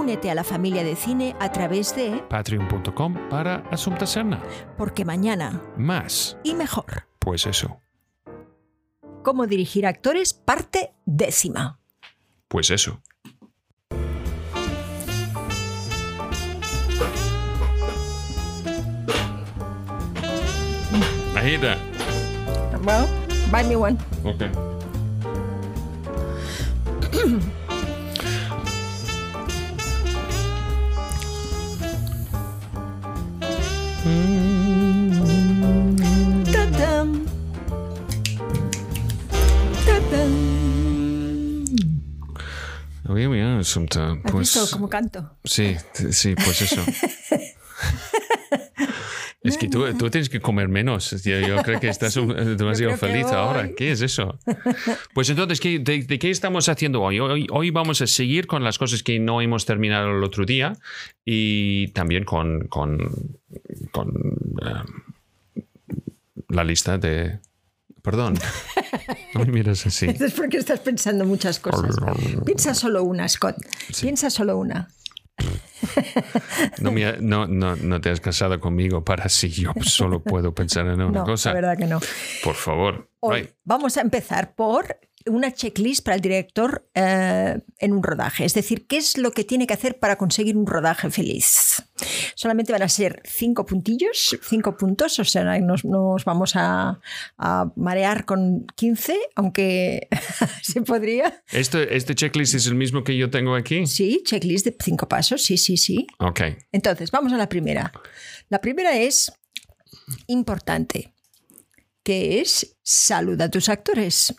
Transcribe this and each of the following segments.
Únete a la familia de cine a través de Patreon.com para Asunta Serna. Porque mañana Más, y mejor. pues eso. Cómo dirigir actores, parte décima. Pues eso. Ahí está. Well, buy me one. Okay. Ta-dam. Ta-dam. Oye, mira, Asunta, ¿Has pues... visto cómo canto? Sí, sí, pues eso. Es que tú, tú tienes que comer menos. Yo, yo creo que estás un- demasiado creo que feliz ahora. ¿Qué es eso? Pues entonces, ¿qué- de, de qué estamos haciendo hoy? hoy? Hoy vamos a seguir con las cosas que no hemos terminado el otro día y también con, con, con eh, la lista de... Perdón. No me miras así. Es porque estás pensando muchas cosas. Piensa solo una, Scott. Piensa solo una. No, me- no, no, no te has casado conmigo para si yo solo puedo pensar en una No, cosa. la verdad que no. Por favor. Hoy vamos a empezar por una checklist para el director eh, en un rodaje. Es decir, ¿qué es lo que tiene que hacer para conseguir un rodaje feliz? Solamente van a ser cinco puntillos, cinco puntos, o sea, nos, nos vamos a, a marear con 15, aunque se podría. ¿Este, ¿Este checklist es el mismo que yo tengo aquí? Sí, checklist de cinco pasos, sí, sí, sí. Ok. Entonces, vamos a la primera. La primera es importante, que es saluda a tus actores,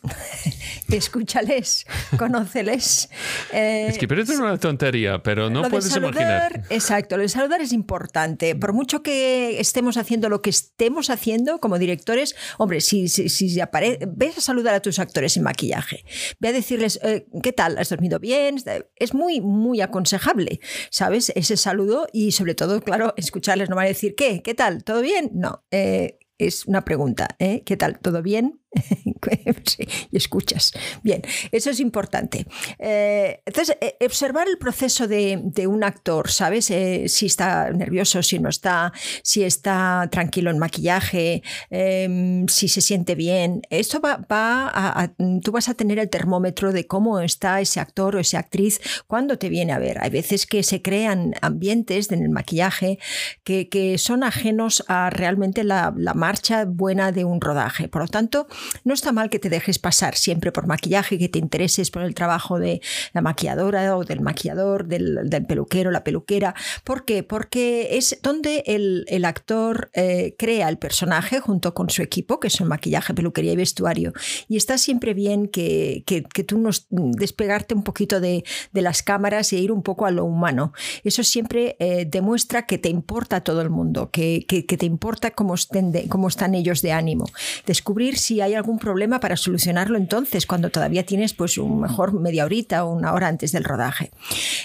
escúchales, conóceles. Eh, Es que parece una tontería, pero no puedes saludar, imaginar. Exacto, lo de saludar es importante. Por mucho que estemos haciendo lo que estemos haciendo como directores, hombre, si, si, si apare- ves a saludar a tus actores en maquillaje, ve a decirles, eh, ¿qué tal? ¿Has dormido bien? Es muy, muy aconsejable, ¿sabes? Ese saludo y sobre todo, claro, escucharles, no van a decir, ¿qué? ¿Qué tal? ¿Todo bien? No. eh, es una pregunta, ¿eh? ¿qué tal? ¿Todo bien? Sí, y escuchas. Bien, eso es importante. Eh, entonces, eh, observar el proceso de, un actor, ¿sabes? Eh, si está nervioso, si no está, si está tranquilo en maquillaje, eh, si se siente bien. Esto va, a, Tú vas a tener el termómetro de cómo está ese actor o esa actriz cuando te viene a ver. Hay veces que se crean ambientes en el maquillaje que, son ajenos a realmente la marcha buena de un rodaje. Por lo tanto, no está mal que te dejes pasar siempre por maquillaje, que te intereses por el trabajo de la maquilladora o del maquillador, del, del peluquero, la peluquera. ¿Por qué? Porque es donde el, el actor eh, crea el personaje junto con su equipo, que son maquillaje, peluquería y vestuario. Y está siempre bien que, que, que tú nos despegarte un poquito de, de las cámaras e ir un poco a lo humano. Eso siempre eh, demuestra que te importa a todo el mundo, que, que, te importa cómo, estén cómo están ellos de ánimo. Descubrir si hay algún problema para solucionarlo entonces, cuando todavía tienes pues un mejor media horita o una hora antes del rodaje.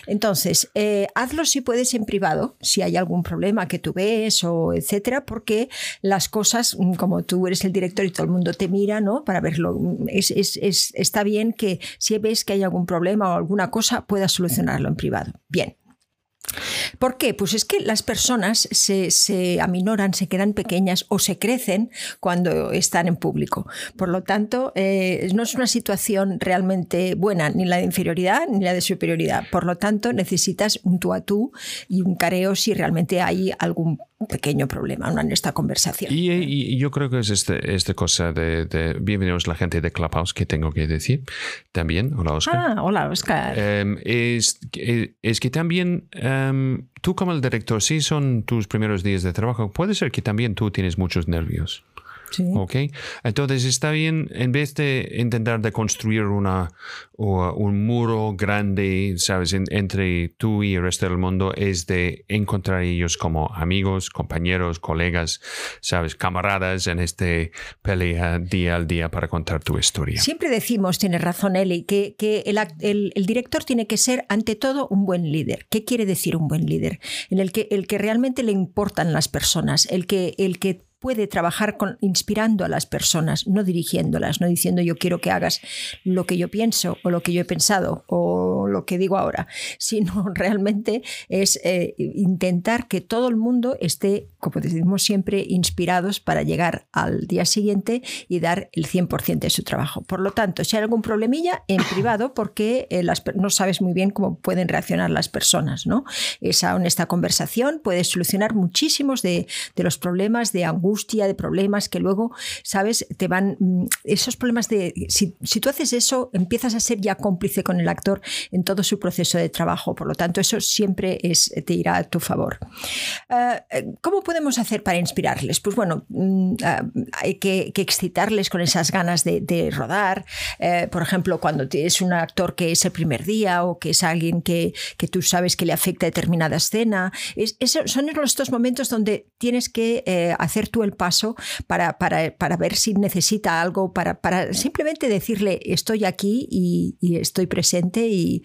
Entonces, eh, hazlo si puedes en privado, si hay algún problema que tú ves o etcétera, porque las cosas, mm, como tú eres el director y todo el mundo te mira, ¿no? Para verlo, mm, es, es- es- está bien que si ves que hay algún problema o alguna cosa, puedas solucionarlo en privado. Bien. ¿Por qué? Pues es que las personas se, se aminoran, se quedan pequeñas o se crecen cuando están en público. Por lo tanto, eh, no es una situación realmente buena, ni la de inferioridad ni la de superioridad. Por lo tanto, necesitas un tú a tú y un careo si realmente hay algún pequeño problema en esta conversación. Y, y yo creo que es este, esta cosa de, de bienvenidos la gente de Clubhouse que tengo que decir también. Hola, Oscar. Ah, hola, Oscar. Em, es, que- es que también em, tú como el director, sí son tus primeros días de trabajo, puede ser que también tú tienes muchos nervios. Entonces está bien, en vez de intentar de construir una, un muro grande, ¿sabes?, entre tú y el resto del mundo, es de encontrar ellos como amigos, compañeros, colegas, ¿sabes?, camaradas en este pelea día al día para contar tu historia. Siempre decimos, tiene razón Eli, que, que el, el, director tiene que ser ante todo un buen líder. ¿Qué quiere decir un buen líder? En el que, el que realmente le importan las personas, el que, el que puede trabajar con, inspirando a las personas, no dirigiéndolas, no diciendo yo quiero que hagas lo que yo pienso o lo que yo he pensado o lo que digo ahora, sino realmente es eh, intentar que todo el mundo esté, como decimos siempre, inspirados para llegar al día siguiente y dar el 100% de su trabajo. Por lo tanto, si hay algún problemilla, en privado, porque eh, las, no sabes muy bien cómo pueden reaccionar las personas, ¿no? Esa honesta conversación puede solucionar muchísimos de, de los problemas de angustia de problemas que luego, ¿sabes? Te van. Mm, esos problemas de. Si, tú haces eso, empiezas a ser ya cómplice con el actor en todo su proceso de trabajo. Por lo tanto, eso siempre es, te irá a tu favor. Eh, eh, ¿Cómo podemos hacer para inspirarles? Pues bueno, mm, ah, hay que, excitarles con esas ganas de, rodar. Eh, por ejemplo, cuando tienes un actor que es el primer día o que es alguien que, que tú sabes que le afecta determinada escena. Es, son estos momentos donde tienes que hacer el paso para, para, ver si necesita algo, para, para, simplemente decirle estoy aquí y, estoy presente y,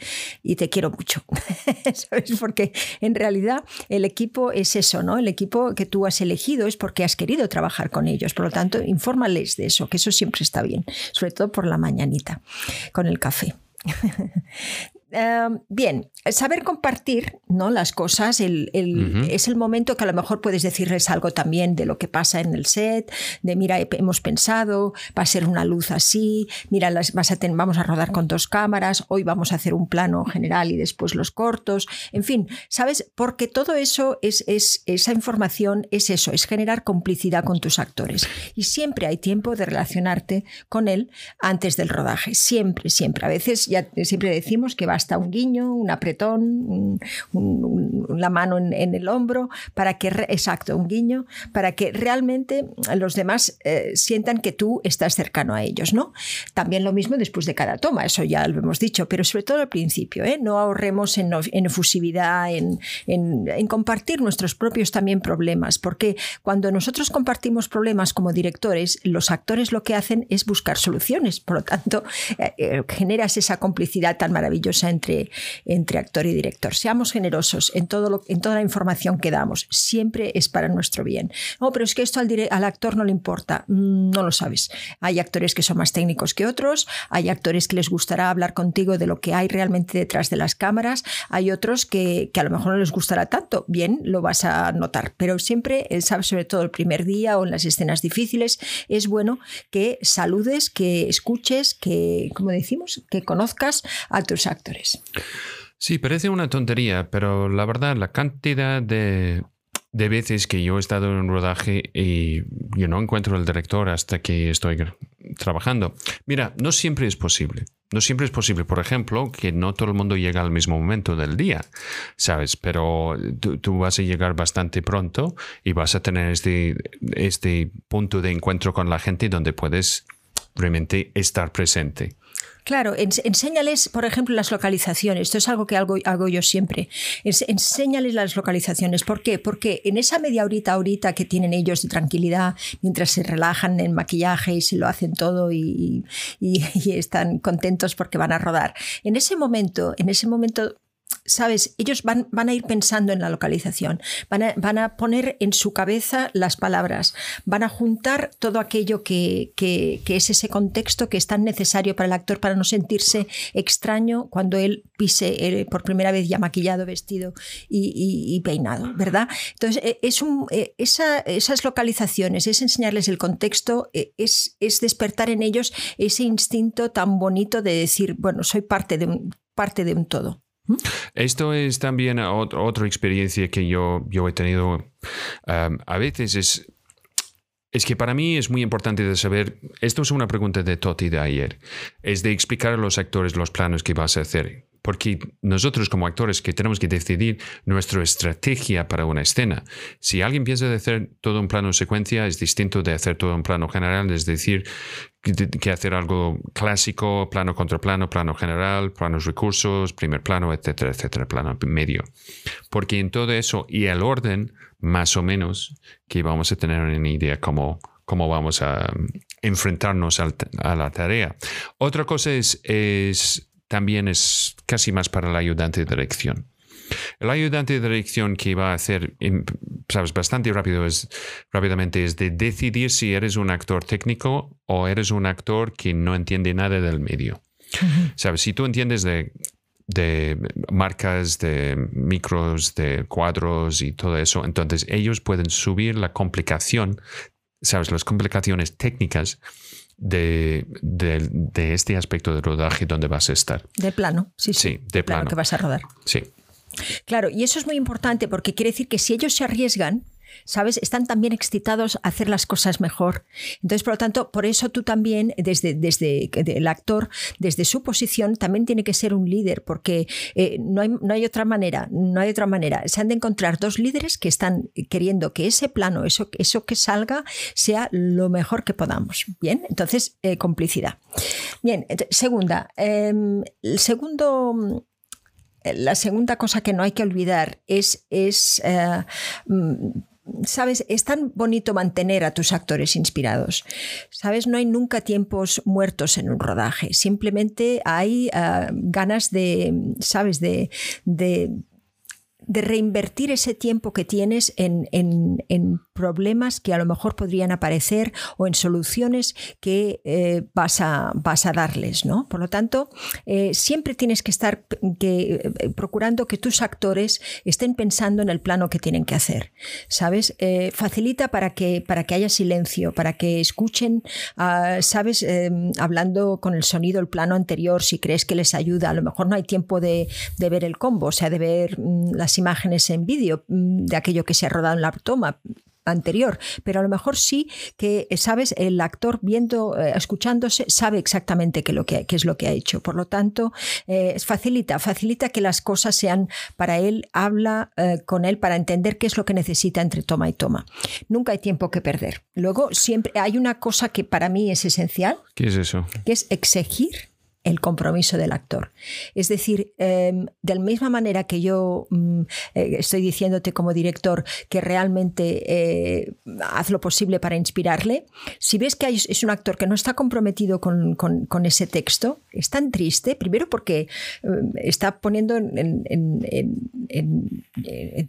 te quiero mucho. ¿Sabes? Porque en realidad el equipo es eso, ¿no? El equipo que tú has elegido es porque has querido trabajar con ellos. Por lo tanto, infórmales de eso, que eso siempre está bien, sobre todo por la mañanita, con el café. Bien, saber compartir ¿no? las cosas es el momento que a lo mejor puedes decirles algo también de lo que pasa en el set, de mira, hemos pensado, va a ser una luz así, mira, las, vas a vamos a rodar con dos cámaras, hoy vamos a hacer un plano general y después los cortos, en fin, ¿sabes? Porque todo eso es, es esa información es eso, es generar complicidad con tus actores. Y siempre hay tiempo de relacionarte con él antes del rodaje, siempre, siempre. A veces ya siempre decimos que va hasta un guiño, un apretón, la mano en, el hombro, para que, exacto, un guiño, para que realmente los demás eh, sientan que tú estás cercano a ellos, ¿no? También lo mismo después de cada toma, eso ya lo hemos dicho, pero sobre todo al principio, ¿eh? No ahorremos en, efusividad, en, en compartir nuestros propios también problemas, porque cuando nosotros compartimos problemas como directores, los actores lo que hacen es buscar soluciones, por lo tanto, eh, generas esa complicidad tan maravillosa entre, actor y director. Seamos generosos en, todo lo, en toda la información que damos. Siempre es para nuestro bien. No, pero es que esto al, actor no le importa. Mm, no lo sabes. Hay actores que son más técnicos que otros. Hay actores que les gustará hablar contigo de lo que hay realmente detrás de las cámaras. Hay otros que, a lo mejor no les gustará tanto. Bien, lo vas a notar. Pero siempre, sabes, sobre todo el primer día o en las escenas difíciles, es bueno que saludes, que escuches, que, como decimos, que conozcas a tus actores. Sí, parece una tontería, pero la verdad, la cantidad de, veces que yo he estado en un rodaje y yo no encuentro al director hasta que estoy trabajando. Mira, no siempre es posible. No siempre es posible, por ejemplo, que no todo el mundo llega al mismo momento del día, ¿sabes? Pero tú, vas a llegar bastante pronto y vas a tener este, este punto de encuentro con la gente donde puedes realmente estar presente. Claro, enséñales, por ejemplo, las localizaciones. Esto es algo que hago, hago yo siempre. enséñales las localizaciones. ¿Por qué? Porque en esa media horita, ahorita que tienen ellos de tranquilidad, mientras se relajan en maquillaje y se lo hacen todo y están contentos porque van a rodar, en ese momento, en ese momento sabes, ellos van, van, a ir pensando en la localización, van a, van a, poner en su cabeza las palabras, van a juntar todo aquello que, que, es ese contexto que es tan necesario para el actor para no sentirse extraño cuando él pise eh, por primera vez ya maquillado, vestido y, peinado, ¿verdad? Entonces, eh, es un, eh, esas localizaciones, es enseñarles el contexto, es, es despertar en ellos ese instinto tan bonito de decir, bueno, soy parte de un, parte de un todo. Esto es también otra experiencia que yo, yo he tenido. Um, a veces es, es que para mí es muy importante de saber, esto es una pregunta de Toti de ayer, es de explicar a los actores los planos que vas a hacer. Porque nosotros como actores que tenemos que decidir nuestra estrategia para una escena. Si alguien piensa de hacer todo un plano secuencia, es distinto de hacer todo un plano general, es decir, que hacer algo clásico, plano contra plano, plano general, planos recursos, primer plano, etcétera, etcétera, plano medio. Porque en todo eso y el orden, más o menos, que vamos a tener una idea cómo, cómo vamos a enfrentarnos a la tarea. Otra cosa es también es casi más para el ayudante de dirección. El ayudante de dirección que va a hacer, sabes, bastante rápido es, rápidamente es de decidir si eres un actor técnico o eres un actor que no entiende nada del medio. Sabes, si tú entiendes de, de marcas, de micros, de cuadros y todo eso, entonces ellos pueden subir la complicación, sabes, las complicaciones técnicas de, este aspecto de rodaje donde vas a estar. De plano, sí, sí. de plano. que vas a rodar. Sí. Claro, y eso es muy importante porque quiere decir que si ellos se arriesgan, ¿sabes? Están también excitados a hacer las cosas mejor. Entonces, por lo tanto, por eso tú también, desde, desde el actor, desde su posición, también tiene que ser un líder, porque eh, no, hay, no, hay, otra manera, no hay otra manera. Se han de encontrar dos líderes que están queriendo que ese plano, eso, eso que salga, sea lo mejor que podamos. Bien, entonces, eh, complicidad. Bien, segunda, em, segundo la segunda cosa que no hay que olvidar es, es eh, sabes, es tan bonito mantener a tus actores inspirados. Sabes, no hay nunca tiempos muertos en un rodaje. Simplemente hay ah, ganas de, sabes, de, de de reinvertir ese tiempo que tienes en, problemas que a lo mejor podrían aparecer o en soluciones que eh, vas, a, vas, a, darles. ¿no? Por lo tanto, eh, siempre tienes que estar que, eh, procurando que tus actores estén pensando en el plano que tienen que hacer. ¿Sabes? facilita para que, para que haya silencio, para que escuchen, ah, ¿sabes? hablando con el sonido, el plano anterior, si crees que les ayuda. A lo mejor no hay tiempo de, de ver el combo, o sea, de ver mm, las imágenes en vídeo mm, de aquello que se ha rodado en la toma anterior, pero a lo mejor sí que, sabes, el actor viendo, eh, escuchándose, sabe exactamente qué, lo que, es lo que ha hecho. Por lo tanto, eh, facilita, facilita que las cosas sean para él, habla eh, con él para entender qué es lo que necesita entre toma y toma. Nunca hay tiempo que perder. Luego, siempre hay una cosa que para mí es esencial. ¿Qué es eso? Que es exigir el compromiso del actor. Es decir, em, de la misma manera que yo mm, eh, estoy diciéndote como director que realmente eh, haz lo posible para inspirarle, si ves que es un actor que no está comprometido con, ese texto, es tan triste, primero porque em, está poniendo en,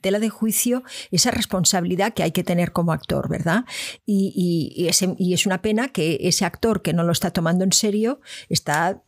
tela de juicio esa responsabilidad que hay que tener como actor, ¿verdad? Y, y es una pena que ese actor que no lo está tomando en serio está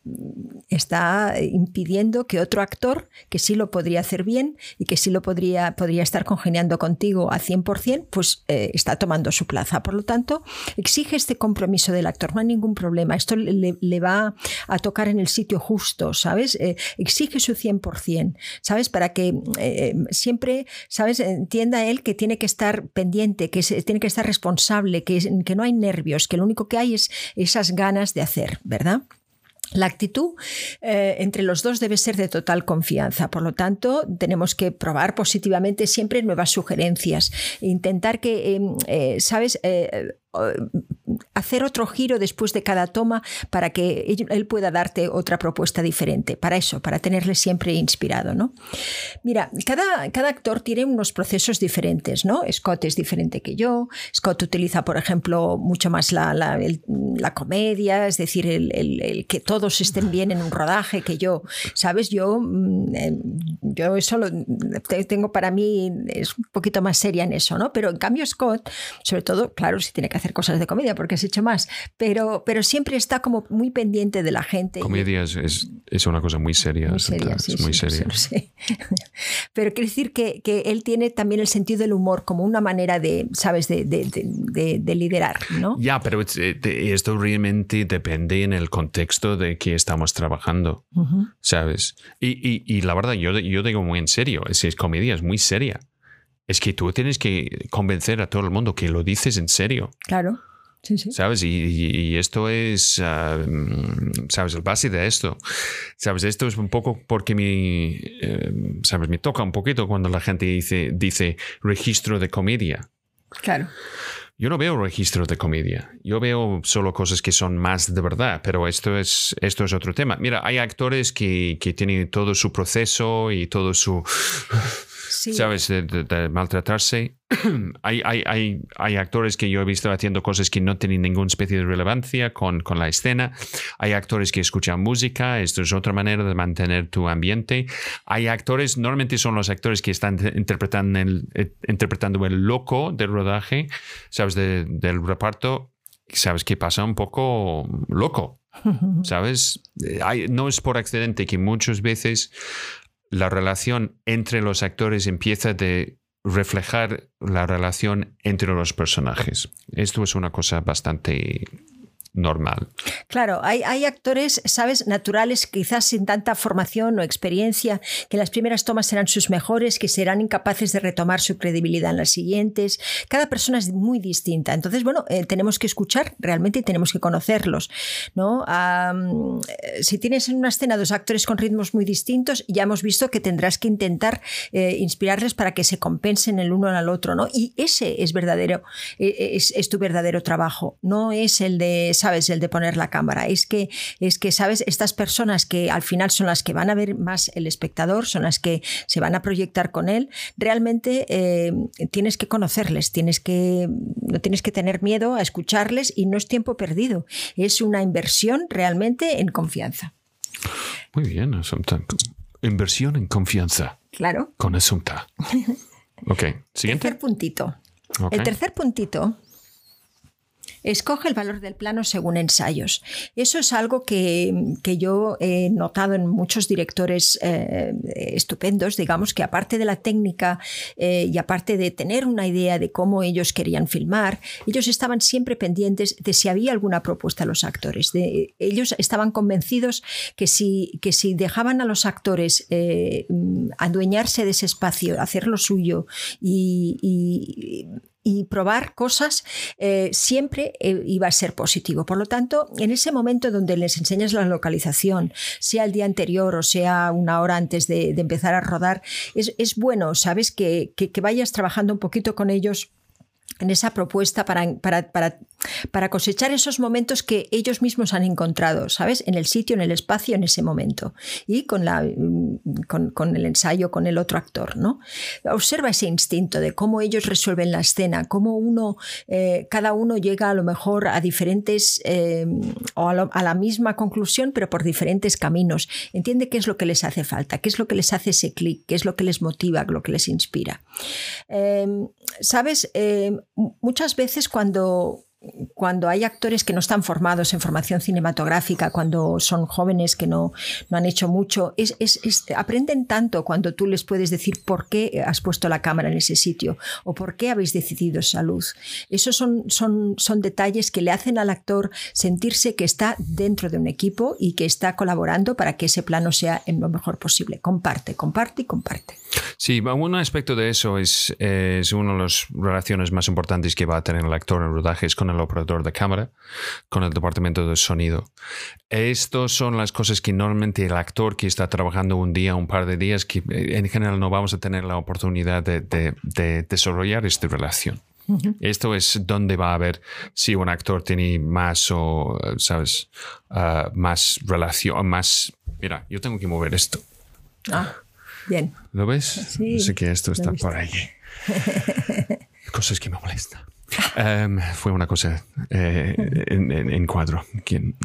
está impidiendo que otro actor, que sí lo podría hacer bien y que sí lo podría, podría estar congeniando contigo a 100%, pues eh, está tomando su plaza. Por lo tanto, exige este compromiso del actor, no hay ningún problema. Esto le, va a tocar en el sitio justo, ¿sabes? Eh, exige su 100%, ¿sabes? Para que eh, siempre, ¿sabes? Entienda él que tiene que estar pendiente, que tiene que estar responsable, que, que no hay nervios, que lo único que hay es esas ganas de hacer, ¿verdad? La actitud eh, entre los dos debe ser de total confianza. Por lo tanto, tenemos que probar positivamente siempre nuevas sugerencias. Intentar que, em, eh, ¿sabes? Eh, hacer otro giro después de cada toma para que él pueda darte otra propuesta diferente. Para eso, para tenerle siempre inspirado. ¿no? Mira, cada, cada actor tiene unos procesos diferentes. ¿no? Scott es diferente que yo. Scott utiliza, por ejemplo, mucho más la, la, comedia, es decir, el, que todos estén bien en un rodaje que yo. ¿Sabes? Yo, mm, eh, yo eso tengo para mí, es un poquito más seria en eso, ¿no? Pero en cambio Scott, sobre todo, claro, si tiene que hacer cosas de comedia, porque has hecho más, pero, pero siempre está como muy pendiente de la gente. Comedia es, es, una cosa muy seria. Muy seria, sí, muy seria. Pero quiere decir que, que, él tiene también el sentido del humor como una manera de, ¿sabes?, de, de, de, liderar, ¿no? Ya, pero eh, esto realmente depende en el contexto de que estamos trabajando, ¿sabes? Y, y, y, la verdad, yo, yo digo muy en serio, es, es comedia, es muy seria es que tú tienes que convencer a todo el mundo que lo dices en serio. Claro. ¿Sabes? Y, esto es, ah, ¿sabes? El base de esto. ¿Sabes? Esto es un poco porque mi, eh, ¿sabes? Me toca un poquito cuando la gente dice, dice registro de comedia. Claro. Yo no veo registro de comedia. Yo veo solo cosas que son más de verdad, pero esto es, esto es otro tema. Mira, hay actores que, que tienen todo su proceso y todo su ¿sabes? De, maltratarse. hay, hay, hay, hay, actores que yo he visto haciendo cosas que no tienen ninguna especie de relevancia con, con, la escena. Hay actores que escuchan música, esto es otra manera de mantener tu ambiente. Hay actores, normalmente son los actores que están interpretando el, eh, interpretando el loco del rodaje, ¿sabes? del reparto. ¿Sabes qué pasa? Un poco loco. ¿Sabes? Hay, no es por accidente que muchas veces la relación entre los actores empieza de reflejar la relación entre los personajes. Esto es una cosa bastante normal. Claro, hay, actores, sabes, naturales, quizás sin tanta formación o experiencia, que las primeras tomas serán sus mejores, que serán incapaces de retomar su credibilidad en las siguientes. Cada persona es muy distinta. Entonces, bueno, eh, tenemos que escuchar realmente y tenemos que conocerlos. ¿no? si tienes en una escena dos actores con ritmos muy distintos, ya hemos visto que tendrás que intentar eh, inspirarles para que se compensen el uno al otro. ¿no? Y ese es verdadero, eh, es, es tu verdadero trabajo, no es el de sabes, el de poner la cámara. Es que, es que, sabes, estas personas que al final son las que van a ver más el espectador, son las que se van a proyectar con él, realmente eh, tienes que conocerles, tienes que, no tienes que tener miedo a escucharles y no es tiempo perdido. Es una inversión realmente en confianza. Muy bien, Asunta. Inversión en confianza. Claro. Con Asunta. Ok, siguiente. Tercer puntito. El tercer puntito Escoge el valor del plano según ensayos. Eso es algo que, yo he notado en muchos directores eh, estupendos, digamos, que aparte de la técnica eh, y aparte de tener una idea de cómo ellos querían filmar, ellos estaban siempre pendientes de si había alguna propuesta a los actores. De, ellos estaban convencidos que si, que si dejaban a los actores eh, adueñarse de ese espacio, hacer lo suyo y probar cosas eh, siempre eh, iba a ser positivo. Por lo tanto, en ese momento donde les enseñas la localización, sea el día anterior o sea una hora antes de, empezar a rodar, es, bueno, sabes, que, que vayas trabajando un poquito con ellos en esa propuesta para, para, para, para, cosechar esos momentos que ellos mismos han encontrado, ¿sabes? En el sitio, en el espacio, en ese momento. Y con, la, mm, con, con el ensayo, con el otro actor, ¿no? Observa ese instinto de cómo ellos resuelven la escena, cómo uno, eh, cada uno llega a lo mejor a diferentes, eh, o a, la misma conclusión, pero por diferentes caminos. Entiende qué es lo que les hace falta, qué es lo que les hace ese clic, qué es lo que les motiva, lo que les inspira. Eh, ¿Sabes? Muchas veces cuando, cuando hay actores que no están formados en formación cinematográfica, cuando son jóvenes que no, no han hecho mucho, es, aprenden tanto cuando tú les puedes decir por qué has puesto la cámara en ese sitio o por qué habéis decidido esa luz. Esos son, son, son detalles que le hacen al actor sentirse que está dentro de un equipo y que está colaborando para que ese plano sea en lo mejor posible. Comparte, comparte y comparte. Sí, un aspecto de eso es, es una de las relaciones más importantes que va a tener el actor en rodajes con el operador de cámara, con el departamento de sonido. Estas son las cosas que normalmente el actor que está trabajando un día, un par de días, que eh, en general no vamos a tener la oportunidad de, desarrollar esta relación. Esto es donde va a ver si un actor tiene más o, ¿sabes? Ah, más relación, más... Mira, yo tengo que mover esto. Ah, bien. ¿Lo ves? Sí. Sé que esto está por ahí. Cosas que me molestan. Em, fue una cosa eh, en, cuadro. ¿Quién,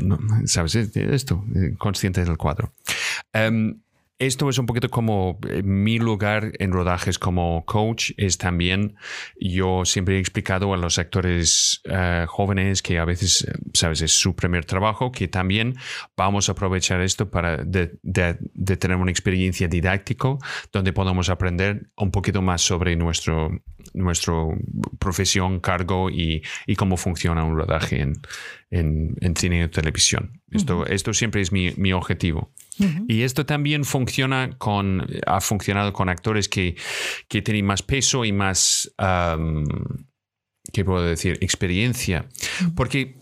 ¿Sabes? Esto, eh, consciente del cuadro. Em, esto es un poquito como eh, mi lugar en rodajes como coach es también yo siempre he explicado a los actores eh, jóvenes que a veces eh, sabes es su primer trabajo que también vamos a aprovechar esto para de, tener una experiencia didáctico donde podamos aprender un poquito más sobre nuestro nuestro profesión cargo y, y cómo funciona un rodaje en, en, cine y televisión. Esto, esto siempre es mi, mi objetivo y esto también funciona con, ha funcionado con actores que, que tienen más peso y más, ¿qué puedo decir? Experiencia. Porque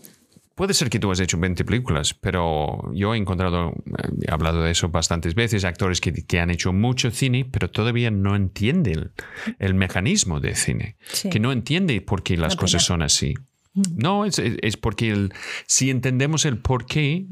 puede ser que tú has hecho 20 películas, pero yo he encontrado, eh, he hablado de eso bastantes veces, actores que, que han hecho mucho cine, pero todavía no entienden el, mecanismo de cine, que no entiende por qué las cosas son así. No, es, es porque el, si entendemos el por qué,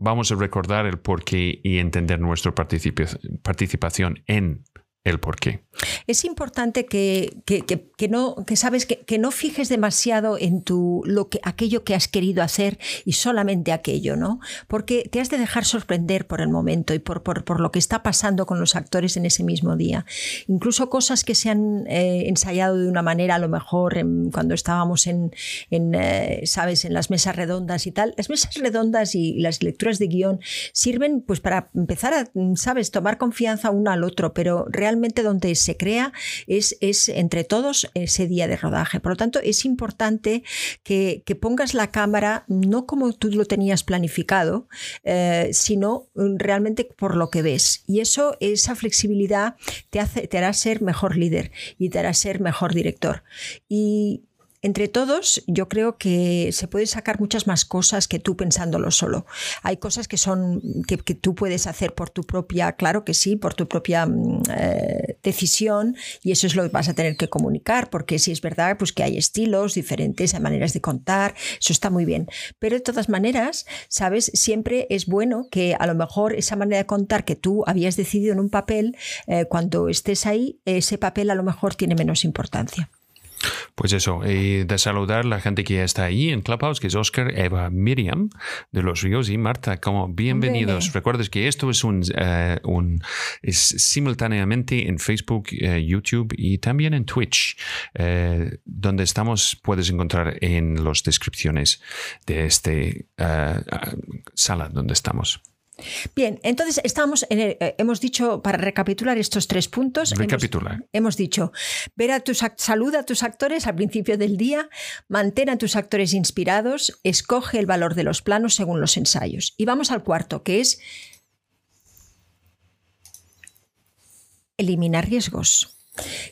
vamos a recordar el por qué y entender nuestra participación en el por qué. Es importante que, que, no, que sabes que, no fijes demasiado en tu, lo que, aquello que has querido hacer y solamente aquello, ¿no? Porque te has de dejar sorprender por el momento y por, por, lo que está pasando con los actores en ese mismo día. Incluso cosas que se han eh, ensayado de una manera, a lo mejor cuando estábamos en, en eh, ¿sabes?, en las mesas redondas y tal. Las mesas redondas y las lecturas de guion sirven pues para empezar a, ¿sabes?, tomar confianza uno al otro, pero realmente realmente donde se crea es, es entre todos ese día de rodaje. Por lo tanto, es importante que, pongas la cámara no como tú lo tenías planificado, eh, sino realmente por lo que ves. Y eso, esa flexibilidad te, hace, te hará ser mejor líder y te hará ser mejor director. Y entre todos, yo creo que se puede sacar muchas más cosas que tú pensándolo solo. Hay cosas que son que, tú puedes hacer por tu propia, claro que sí, por tu propia mm, eh, decisión y eso es lo que vas a tener que comunicar, porque si es verdad, pues que hay estilos diferentes, hay maneras de contar, eso está muy bien. Pero de todas maneras, sabes, siempre es bueno que a lo mejor esa manera de contar que tú habías decidido en un papel, eh, cuando estés ahí, ese papel a lo mejor tiene menos importancia. Pues eso, y de saludar a la gente que está ahí en Clubhouse, que es Oscar, Eva, Miriam de los Ríos y Marta, como bienvenidos. Recuerdes que esto es un, eh, un es simultáneamente en Facebook, eh, YouTube y también en Twitch, eh, donde estamos, puedes encontrar en las descripciones de este sala donde estamos. Bien, entonces estamos en eh, hemos dicho, para recapitular estos tres puntos, Recapitular. Hemos, dicho, ver a tus, saluda a tus actores al principio del día, mantén a tus actores inspirados, escoge el valor de los planos según los ensayos. Y vamos al cuarto, que es eliminar riesgos.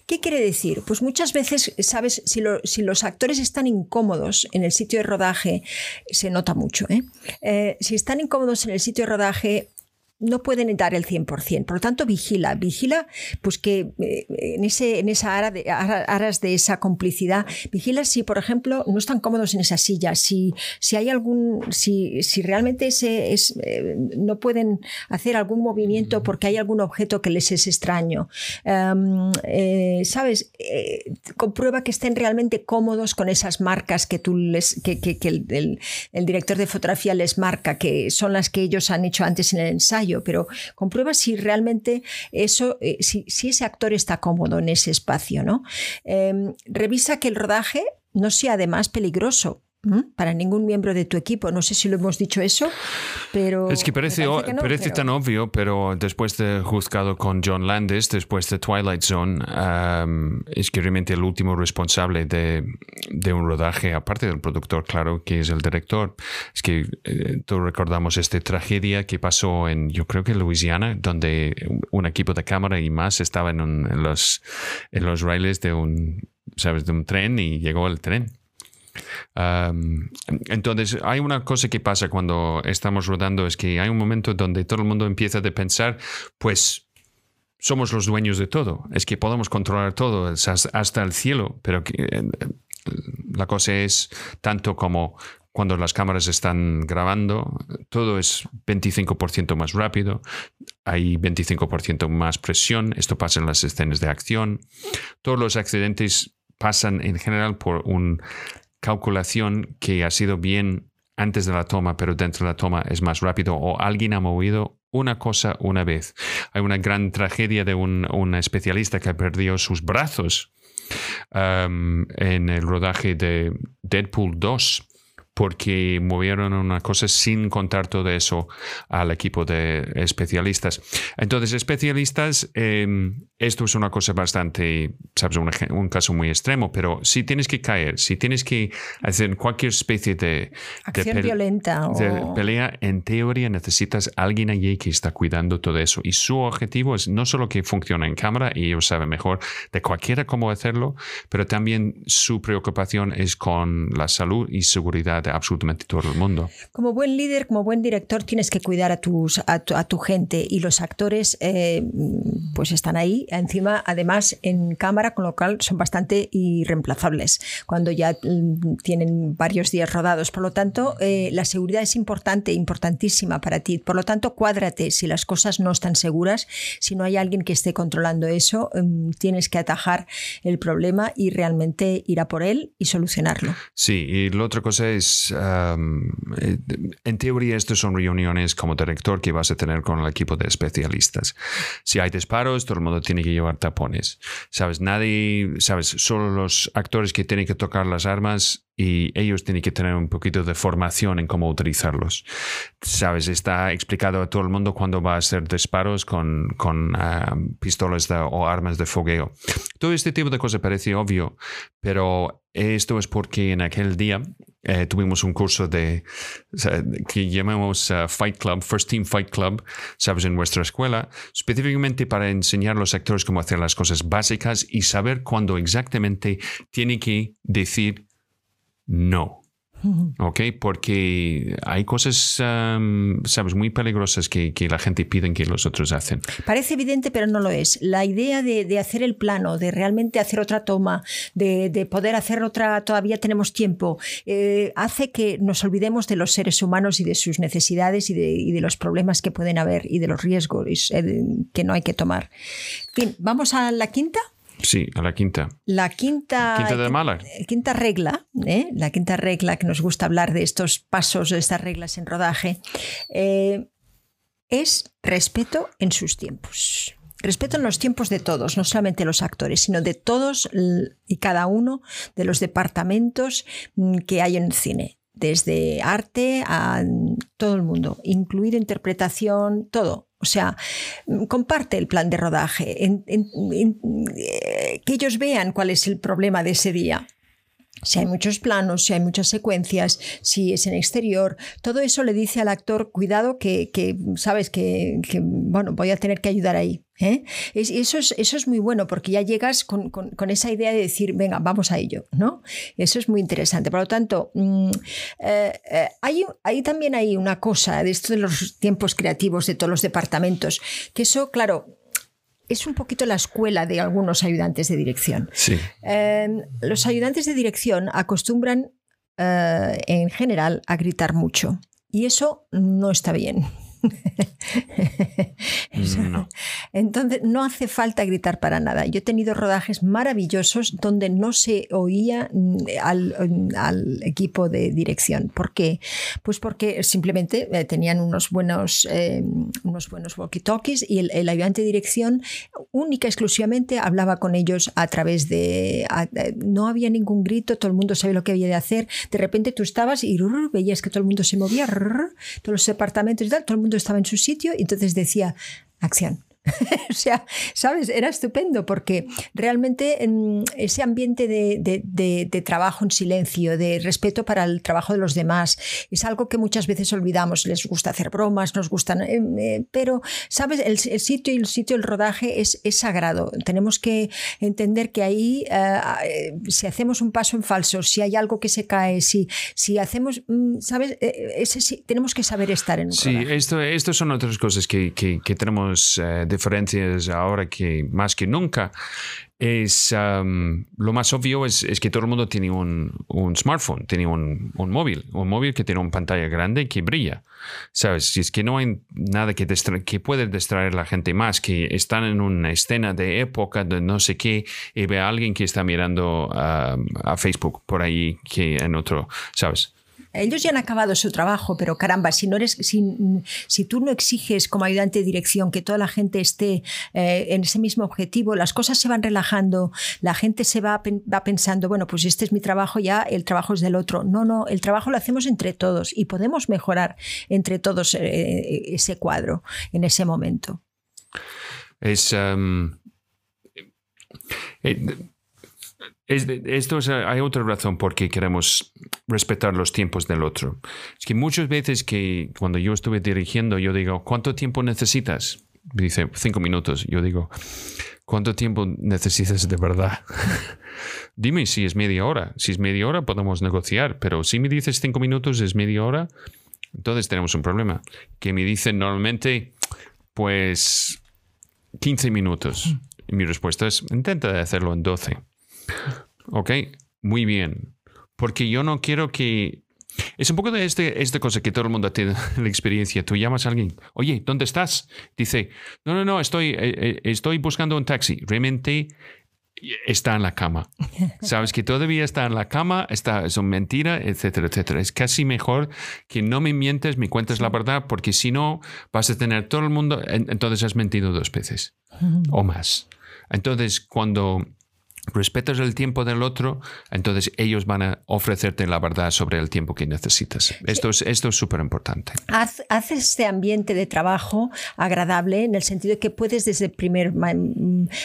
¿Qué quiere decir? Pues muchas veces, ¿sabes? Si, los actores están incómodos en el sitio de rodaje, se nota mucho. ¿eh? ¿eh? si están incómodos en el sitio de rodaje, no pueden dar el 100%. Por lo tanto, vigila, vigila pues que eh, en, ese, en esa ara de, aras de esa complicidad, vigila si, por ejemplo, no están cómodos en esa silla, si, si hay algún, si, si realmente ese es, eh, no pueden hacer algún movimiento porque hay algún objeto que les es extraño. Em, eh, ¿Sabes? comprueba que estén realmente cómodos con esas marcas que tú les, que, que, el, el director de fotografía les marca, que son las que ellos han hecho antes en el ensayo pero comprueba si realmente eso, eh, si, ese actor está cómodo en ese espacio, ¿no? Em, revisa que el rodaje no sea además peligroso para ningún miembro de tu equipo. No sé si lo hemos dicho eso, pero... Es que parece, parece tan obvio, pero después de juzgado con John Landis, después de Twilight Zone, es que realmente el último responsable de, de, un rodaje, aparte del productor, claro, que es el director, es que eh, todos recordamos esta tragedia que pasó en, yo creo que en Louisiana, donde un equipo de cámara y más estaba en, en los, en los raíles de un, ¿sabes? de un tren y llegó el tren entonces, hay una cosa que pasa cuando estamos rodando, es que hay un momento donde todo el mundo empieza a pensar, pues somos los dueños de todo, es que podemos controlar todo hasta el cielo, pero eh, la cosa es tanto como cuando las cámaras están grabando, todo es 25% más rápido, hay 25% más presión, esto pasa en las escenas de acción, todos los accidentes pasan en general por un calculación que ha sido bien antes de la toma, pero dentro de la toma es más rápido o alguien ha movido una cosa una vez. Hay una gran tragedia de un, especialista que perdió sus brazos um, en el rodaje de Deadpool 2 porque movieron una cosa sin contar todo eso al equipo de especialistas. Entonces, especialistas, em, esto es una cosa bastante, sabes, un, caso muy extremo, pero si tienes que caer, si tienes que hacer cualquier especie de, Acción violenta de pelea, en teoría necesitas alguien allí que está cuidando todo eso. Y su objetivo es no solo que funcione en cámara y ellos saben mejor de cualquiera cómo hacerlo, pero también su preocupación es con la salud y seguridad de absolutamente todo el mundo. Como buen líder, como buen director, tienes que cuidar a, tus, a, tu, gente y los actores eh, pues están ahí encima, además en cámara, con lo cual son bastante irreemplazables cuando ya mm, tienen varios días rodados. Por lo tanto, eh, la seguridad es importante, importantísima para ti. Por lo tanto, cuádrate si las cosas no están seguras, si no hay alguien que esté controlando eso, mm, tienes que atajar el problema y realmente ir a por él y solucionarlo. Sí, y la otra cosa es, eh, en teoría, estas son reuniones como director que vas a tener con el equipo de especialistas. Si hay disparos, todo el mundo tiene que llevar tapones. Sabes, nadie, sabes, solo los actores que tienen que tocar las armas y ellos tienen que tener un poquito de formación en cómo utilizarlos. Sabes, está explicado a todo el mundo cuando va a hacer disparos con, con ah, pistolas o armas de fogueo. Todo este tipo de cosas parece obvio, pero esto es porque en aquel día eh, tuvimos un curso de que llamamos ah, Fight Club, First Team Fight Club, sabes, en nuestra escuela, específicamente para enseñar a los actores cómo hacer las cosas básicas y saber cuándo exactamente tiene que decir no. ¿Ok? Porque hay cosas, sabes, muy peligrosas que, la gente pide que los otros hacen. Parece evidente, pero no lo es. La idea de, hacer el plano, de realmente hacer otra toma, de, poder hacer otra, todavía tenemos tiempo, eh, hace que nos olvidemos de los seres humanos y de sus necesidades y de, los problemas que pueden haber y de los riesgos eh, que no hay que tomar. ¿vamos a la quinta? Sí, a la quinta. La quinta, quinta, de eh, quinta regla, ¿eh? la quinta regla que nos gusta hablar de estos pasos, de estas reglas en rodaje, eh, es respeto en sus tiempos. Respeto en los tiempos de todos, no solamente los actores, sino de todos y cada uno de los departamentos mm, que hay en el cine desde arte a todo el mundo, incluido interpretación, todo. O sea, comparte el plan de rodaje, eh, que ellos vean cuál es el problema de ese día si hay muchos planos, si hay muchas secuencias, si es en exterior, todo eso le dice al actor, cuidado que, sabes que, bueno, voy a tener que ayudar ahí. ¿eh? eso, es, eso es muy bueno porque ya llegas con, esa idea de decir, venga, vamos a ello, ¿no? Eso es muy interesante. Por lo tanto, mm, eh, eh, hay, hay, también hay una cosa de esto de los tiempos creativos de todos los departamentos, que eso, claro, es un poquito la escuela de algunos ayudantes de dirección. Sí. Em, los ayudantes de dirección acostumbran eh, en general a gritar mucho y eso no está bien. Entonces, no hace falta gritar para nada. Yo he tenido rodajes maravillosos donde no se oía mm, al, equipo de dirección. ¿Por qué? Pues porque simplemente eh, tenían unos buenos, eh, unos buenos walkie-talkies y el, ayudante de dirección única exclusivamente hablaba con ellos a través de... no había ningún grito, todo el mundo sabía lo que había de hacer. De repente tú estabas y veías que todo el mundo se movía, todos los departamentos y tal, todo el mundo estaba en su sitio y entonces decía, acción. o sea, ¿sabes? Era estupendo porque realmente en ese ambiente de, trabajo en silencio, de respeto para el trabajo de los demás, es algo que muchas veces olvidamos. Les gusta hacer bromas, nos gustan, eh, eh, pero, ¿sabes? El, sitio y el sitio, el rodaje es, es sagrado. Tenemos que entender que ahí, eh, si hacemos un paso en falso, si hay algo que se cae, si, si hacemos, mm, ¿sabes? Ese, tenemos que saber estar en un Sí, esto, esto son otras cosas que, que, que tenemos de diferencias ahora que más que nunca es lo más obvio es, que todo el mundo tiene un, smartphone, tiene un, móvil, un móvil que tiene una pantalla grande que brilla. ¿Sabes? Si es que no hay nada que, que puede distraer a la gente más, que están en una escena de época de no sé qué y ve a alguien que está mirando a Facebook por ahí que en otro, ¿sabes? Ellos ya han acabado su trabajo, pero caramba, si no eres, si, tú no exiges como ayudante de dirección que toda la gente esté eh, en ese mismo objetivo, las cosas se van relajando, la gente se va, pensando, bueno, pues este es mi trabajo, ya el trabajo es del otro. No, no, el trabajo lo hacemos entre todos y podemos mejorar entre todos eh, ese cuadro en ese momento. Es. Um, esto hay otra razón por qué queremos respetar los tiempos del otro. Es que muchas veces que cuando yo estuve dirigiendo, yo digo, ¿cuánto tiempo necesitas? Dice, cinco minutos. Yo digo, ¿cuánto tiempo necesitas de verdad? Dime si es media hora. Si es media hora podemos negociar, pero si me dices cinco minutos es media hora, entonces tenemos un problema. Que me dicen normalmente, pues 15 minutos. Y mi respuesta es, intenta hacerlo en 12. Ok, muy bien. Porque yo no quiero que... Es un poco de este, esta cosa que todo el mundo tiene la experiencia. Tú llamas a alguien, oye, ¿dónde estás? Dice, no, no, no, estoy, eh, eh, estoy buscando un taxi. Realmente está en la cama. Sabes que todavía está en la cama, está, es una mentira, etcétera, etcétera. Es casi mejor que no me mientes, me cuentes la verdad, porque si no, vas a tener todo el mundo, entonces has mentido dos veces o más. Entonces, cuando respetas el tiempo del otro, entonces ellos van a ofrecerte la verdad sobre el tiempo que necesitas. Esto es esto es súper importante. Haz, este ambiente de trabajo agradable en el sentido de que puedes desde primer,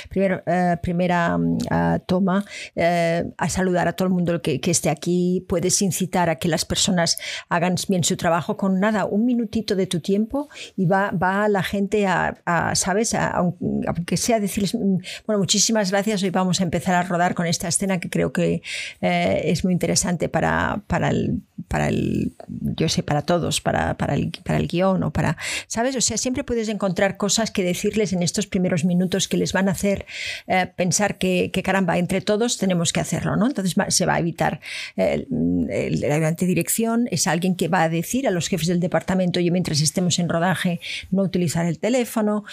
primer eh, primera mm, toma eh, a saludar a todo el mundo que, que, esté aquí, puedes incitar a que las personas hagan bien su trabajo con nada, un minutito de tu tiempo y va, va la gente a, ¿sabes? aunque sea decirles, mm, bueno, muchísimas gracias, hoy vamos a empezar a rodar con esta escena que creo que eh, es muy interesante para, para, el, para el, yo sé, para todos, para, para, el, para el guion o para, ¿sabes? O sea, siempre puedes encontrar cosas que decirles en estos primeros minutos que les van a hacer eh, pensar que, que, caramba, entre todos tenemos que hacerlo, ¿no? Entonces se va a evitar eh, el, el, dirección es alguien que va a decir a los jefes del departamento, yo mientras estemos en rodaje, no utilizar el teléfono,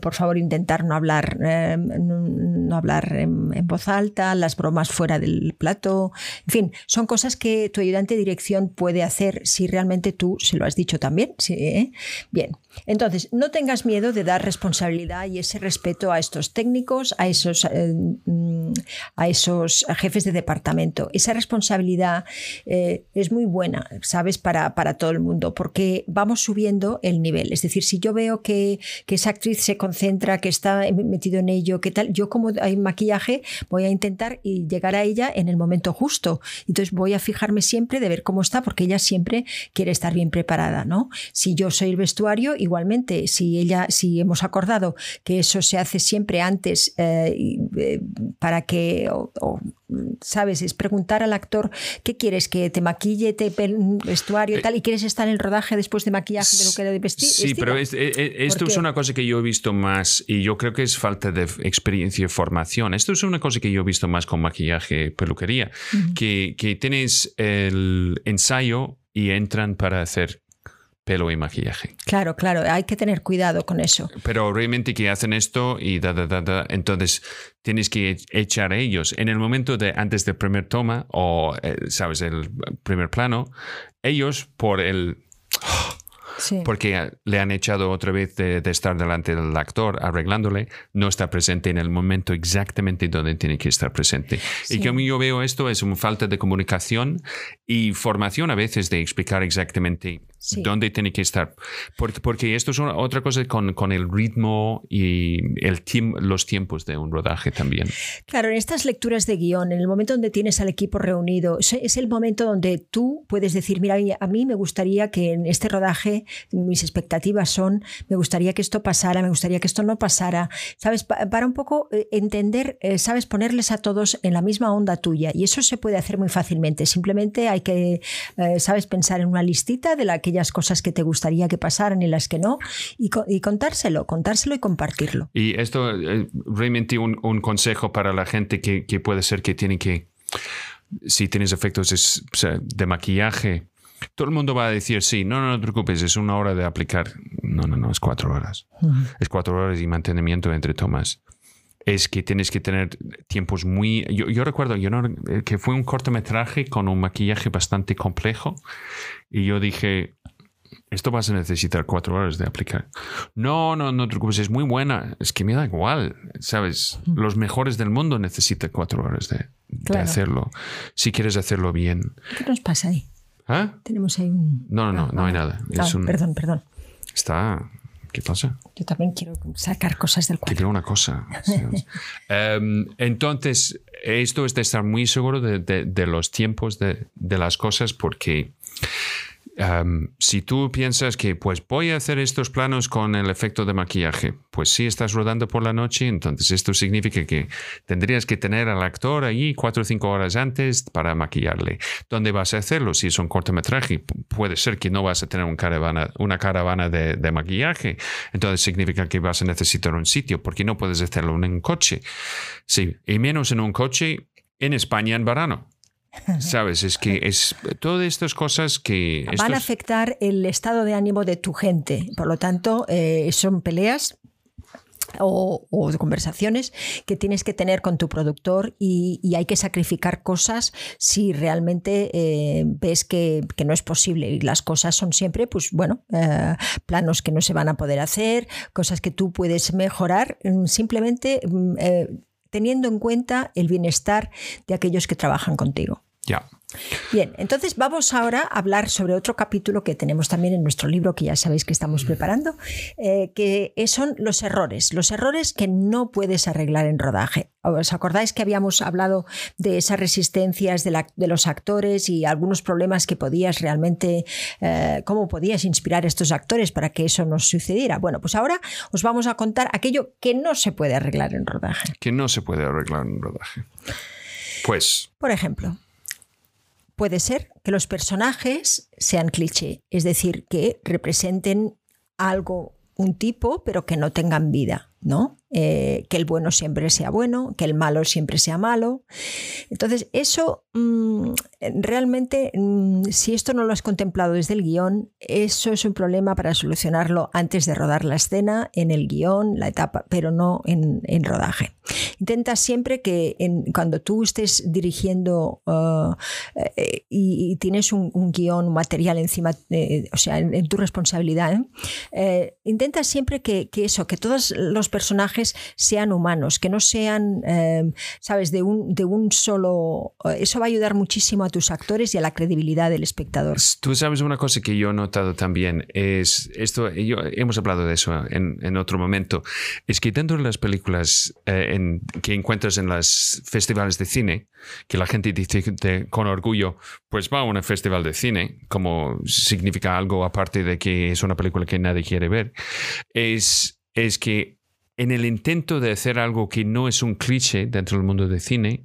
por favor intentar no hablar, no, no hablar en en voz alta, las bromas fuera del plato, en fin, son cosas que tu ayudante dirección puede hacer si realmente tú se lo has dicho también. ¿sí? ¿eh? Bien, entonces, no tengas miedo de dar responsabilidad y ese respeto a estos técnicos, a esos, eh, mm, a esos jefes de departamento. Esa responsabilidad eh, es muy buena, ¿sabes? Para, para, todo el mundo, porque vamos subiendo el nivel. Es decir, si yo veo que, que esa actriz se concentra, que está metido en ello, que tal, yo como hay maquillaje voy a intentar llegar a ella en el momento justo. Entonces voy a fijarme siempre de ver cómo está, porque ella siempre quiere estar bien preparada, ¿no? Si yo soy el vestuario, igualmente, si ella, si hemos acordado que eso se hace siempre antes eh, eh, para que, ¿sabes? Es preguntar al actor qué quieres, que te maquille, te vestuario, y eh, tal, y quieres estar en el rodaje después de maquillaje de lo que de vestir. Sí, pero esto es una cosa que yo he visto más y yo creo que es falta de experiencia y formación. Esto es una cosa que yo he visto más con maquillaje, peluquería, que, que tienes el ensayo y entran para hacer pelo y maquillaje. Claro, claro, hay que tener cuidado con eso. Pero realmente que hacen esto y da, da, da, da, entonces tienes que echar a ellos. En el momento de antes del primer toma o, eh, sabes, el primer plano, ellos por el porque le han echado otra vez de, estar delante del actor arreglándole, no está presente en el momento exactamente donde tiene que estar presente. Y como yo veo esto es una falta de comunicación y formación a veces de explicar exactamente dónde tiene que estar. Porque, esto es otra cosa con, con, el ritmo y el los tiempos de un rodaje también. Claro, en estas lecturas de guion, en el momento donde tienes al equipo reunido, es el momento donde tú puedes decir, mira, a mí me gustaría que en este rodaje mis expectativas son, me gustaría que esto pasara, me gustaría que esto no pasara, ¿sabes? Para un poco eh, entender, eh, ¿sabes? Ponerles a todos en la misma onda tuya. Y eso se puede hacer muy fácilmente. Simplemente hay que, eh, ¿sabes? Pensar en una listita de aquellas cosas que te gustaría que pasaran y las que no, y, contárselo, contárselo y compartirlo. Y esto realmente un, consejo para la gente que, que puede ser que tiene que si tienes efectos de maquillaje, todo el mundo va a decir, sí, no, no, no te preocupes, es una hora de aplicar. No, no, no, es cuatro horas. Es cuatro horas y mantenimiento entre tomas. es que tienes que tener tiempos muy... Yo, recuerdo yo no, que fue un cortometraje con un maquillaje bastante complejo y yo dije, esto vas a necesitar cuatro horas de aplicar. No, no, no te preocupes, es muy buena. Es que me da igual, ¿sabes? Los mejores del mundo necesitan cuatro horas de, hacerlo. Si quieres hacerlo bien. ¿Qué nos pasa ahí? ¿Ah? Tenemos ahí un... No, no, no, no hay nada. Ah, perdón, perdón. Está... ¿Qué pasa? Yo también quiero sacar cosas del cuadro. Te quiero una cosa. Em, entonces, esto es de estar muy seguro de, de los tiempos de, las cosas porque si tú piensas que pues voy a hacer estos planos con el efecto de maquillaje, pues si estás rodando por la noche, entonces esto significa que tendrías que tener al actor allí cuatro o cinco horas antes para maquillarle. ¿Dónde vas a hacerlo? Si es un cortometraje, puede ser que no vas a tener una caravana de, de maquillaje. Entonces significa que vas a necesitar un sitio porque no puedes hacerlo en un coche. Sí, y menos en un coche en España en verano. Sabes, es que es todas estas cosas que... Van a afectar el estado de ánimo de tu gente. Por lo tanto, eh, son peleas o, conversaciones que tienes que tener con tu productor y, hay que sacrificar cosas si realmente eh, ves que, no es posible. Y las cosas son siempre, pues bueno, eh, planos que no se van a poder hacer, cosas que tú puedes mejorar mm, simplemente mm, teniendo en cuenta el bienestar de aquellos que trabajan contigo. Ya. Bien, entonces vamos ahora a hablar sobre otro capítulo que tenemos también en nuestro libro que ya sabéis que estamos preparando, eh, que son los errores, los errores que no puedes arreglar en rodaje. ¿Os acordáis que habíamos hablado de esas resistencias de, los actores y algunos problemas que podías realmente, eh, cómo podías inspirar a estos actores para que eso no sucediera? Bueno, pues ahora os vamos a contar aquello que no se puede arreglar en rodaje. Que no se puede arreglar en rodaje. Pues... Por ejemplo, puede ser que los personajes sean cliché, es decir, que representen algo, un tipo, pero que no tengan vida, ¿no? Eh, que el bueno siempre sea bueno, que el malo siempre sea malo. Entonces, eso mm, realmente, mm, si esto no lo has contemplado desde el guion, eso es un problema para solucionarlo antes de rodar la escena, en el guion, la etapa, pero no en, rodaje. Intenta siempre que cuando tú estés dirigiendo uh, eh, y, tienes un, guion, un material encima, eh, o sea, en, tu responsabilidad, intenta siempre que eso, que todos los personajes sean humanos, que no sean, eh, sabes, de un, de un solo... Eh, eso va a ayudar muchísimo a tus actores y a la credibilidad del espectador. Tú sabes una cosa que yo he notado también, es esto, hemos hablado de eso en, otro momento, es que dentro de las películas eh, que encuentras en los festivales de cine, que la gente dice con orgullo, pues va a un festival de cine, como significa algo aparte de que es una película que nadie quiere ver, es, es que en el intento de hacer algo que no es un cliché dentro del mundo del cine,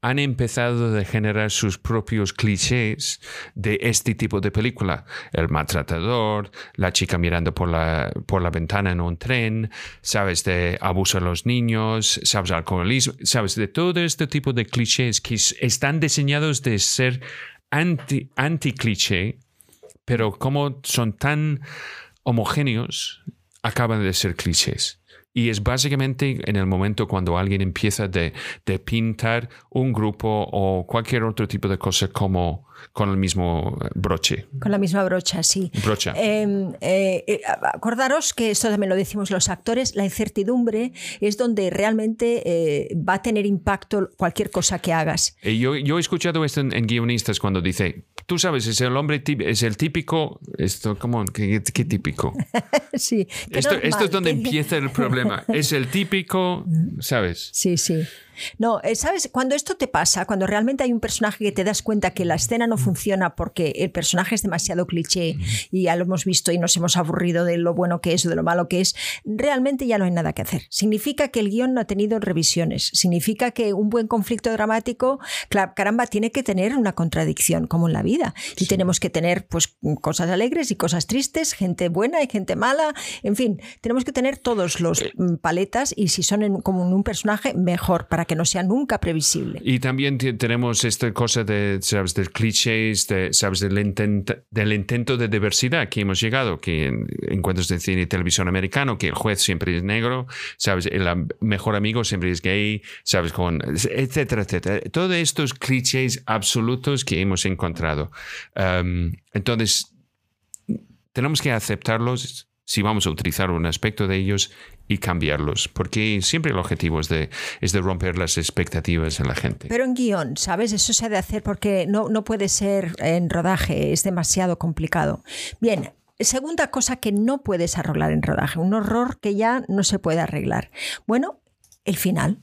han empezado a generar sus propios clichés de este tipo de película. El maltratador, la chica mirando por la, por la ventana en un tren, sabes, de abuso a los niños, sabes, alcoholismo, sabes, de todo este tipo de clichés que están diseñados de ser anti, anti cliché, pero como son tan homogéneos, acaban de ser clichés. Y es básicamente en el momento cuando alguien empieza de, de, pintar un grupo o cualquier otro tipo de cosa como con el mismo broche. Con la misma brocha, sí. Brocha. Em, eh, eh, acordaros que esto también lo decimos los actores, la incertidumbre es donde realmente eh, va a tener impacto cualquier cosa que hagas. Yo, yo he escuchado esto en, guionistas cuando dice, tú sabes, es el hombre, es el típico, esto, ¿cómo? ¿Qué, típico? sí. Esto, esto es donde empieza el problema. Es el típico, ¿sabes? Sí, sí. No, eh, ¿sabes? Cuando esto te pasa, cuando realmente hay un personaje que te das cuenta que la escena no funciona porque el personaje es demasiado cliché y ya lo hemos visto y nos hemos aburrido de lo bueno que es o de lo malo que es, realmente ya no hay nada que hacer. Significa que el guion no ha tenido revisiones. Significa que un buen conflicto dramático, caramba, tiene que tener una contradicción, como en la vida. Y tenemos que tener pues, cosas alegres y cosas tristes, gente buena y gente mala. En fin, tenemos que tener todos los mm, paletas y si son como en un personaje, mejor para que no sea nunca previsible. Y también tenemos esta cosa de, ¿sabes? Del clichés, de, ¿sabes? Del intento, del intento de diversidad que hemos llegado, que encuentros de cine y televisión americano, que el juez siempre es negro, ¿sabes? El mejor amigo siempre es gay, ¿sabes? Con, etcétera, etcétera. Todos estos clichés absolutos que hemos encontrado. Entonces, tenemos que aceptarlos si vamos a utilizar un aspecto de ellos y cambiarlos, porque siempre el objetivo es de, es de romper las expectativas de la gente. Pero en guion, ¿sabes? Eso se ha de hacer porque no, no puede ser en rodaje, es demasiado complicado. Bien, segunda cosa que no puedes arreglar en rodaje, un horror que ya no se puede arreglar. Bueno, el final.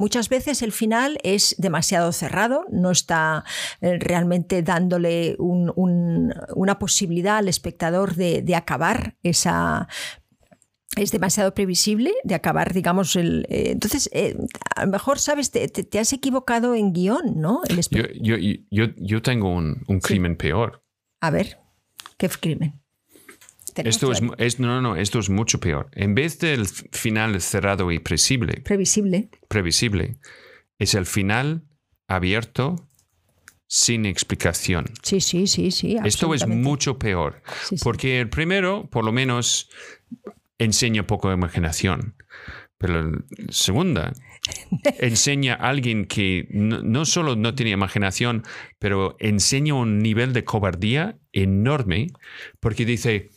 Muchas veces el final es demasiado cerrado, no está eh, realmente dándole una posibilidad al espectador de, acabar esa es demasiado previsible de acabar, digamos, el... Eh, entonces, eh, a lo mejor, ¿sabes? Te, has equivocado en guion, ¿no? yo, tengo un, crimen peor. A ver, ¿qué crimen? Esto es, no, no, esto es mucho peor. En vez del final cerrado y previsible. Previsible. Previsible. Es el final abierto sin explicación. Sí, sí, sí, sí. Esto es mucho peor. porque el primero, por lo menos, enseña poco de imaginación. Pero la segunda enseña a alguien que no, no, solo no tiene imaginación, pero enseña un nivel de cobardía enorme, porque dice,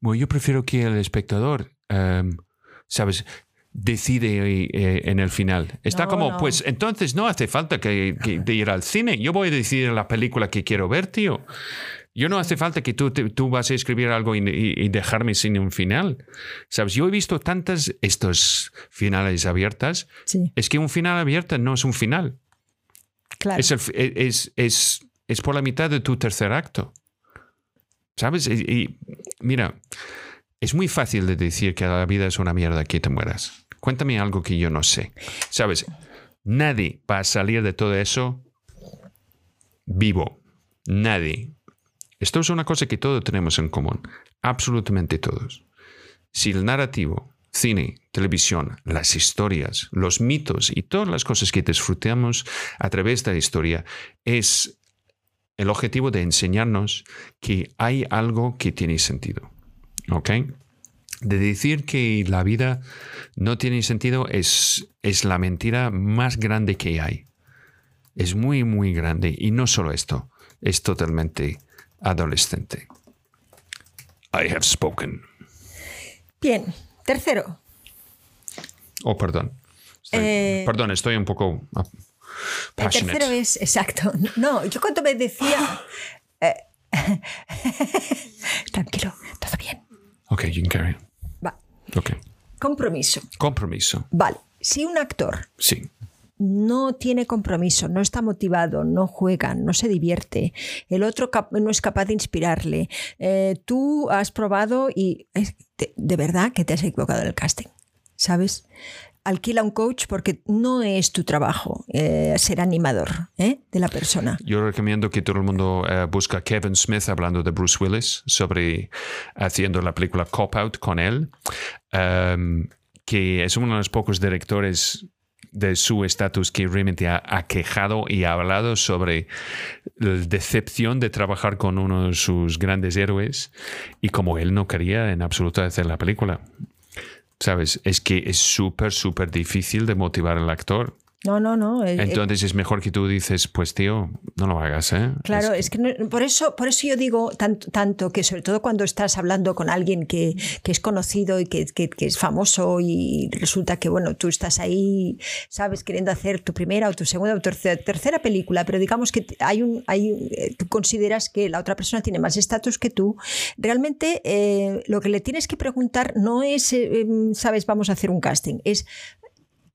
bueno, yo prefiero que el espectador, em, ¿sabes? decide eh, en el final. Está como, pues entonces no hace falta que, ir al cine. Yo voy a decidir la película que quiero ver, tío. Yo no hace falta que tú, tú vas a escribir algo y, dejarme sin un final. ¿Sabes? Yo he visto tantas estos finales abiertas. Es que un final abierto no es un final. Claro. Es, es, es, es por la mitad de tu tercer acto. ¿Sabes? Y, mira, es muy fácil de decir que la vida es una mierda que te mueras. Cuéntame algo que yo no sé. ¿Sabes? Nadie va a salir de todo eso vivo. Nadie. Esto es una cosa que todos tenemos en común. Absolutamente todos. Si el narrativo, cine, televisión, las historias, los mitos y todas las cosas que disfrutamos a través de la historia es el objetivo de enseñarnos que hay algo que tiene sentido. ¿Ok? De decir que la vida no tiene sentido es, es la mentira más grande que hay. Es muy, muy grande. Y no solo esto, es totalmente adolescente. I have spoken. Bien, tercero. Oh, perdón. Eh, perdón, estoy un poco el tercero es, exacto. No, yo cuando me decía. Eh, tranquilo, todo bien. Ok, you can carry. Va. Ok. Compromiso. Compromiso. Vale. Si un actor sí. No tiene compromiso, no está motivado, no juega, no se divierte, el otro no es capaz de inspirarle, eh, tú has probado y de verdad que te has equivocado en el casting, ¿sabes? alquila un coach porque no es tu trabajo eh, ser animador ¿eh? de la persona. Yo recomiendo que todo el mundo eh, busque Kevin Smith hablando de Bruce Willis sobre haciendo la película Cop Out con él, em, que es uno de los pocos directores de su estatus que realmente ha, ha, quejado y ha hablado sobre la decepción de trabajar con uno de sus grandes héroes y como él no quería en absoluto hacer la película. ¿Sabes? Es que es súper, súper difícil de motivar al actor. No, no, no. Eh, Entonces es mejor que tú dices, pues tío, no lo hagas, ¿eh? Claro, es que, por, eso, por eso yo digo tanto, tanto que sobre todo cuando estás hablando con alguien que, que es conocido y que, que, es famoso y resulta que, bueno, tú estás ahí, sabes, queriendo hacer tu primera o tu segunda o tu tercera, película, pero digamos que hay un, hay, eh, tú consideras que la otra persona tiene más estatus que tú, realmente eh, lo que le tienes que preguntar no es, em, sabes, vamos a hacer un casting, es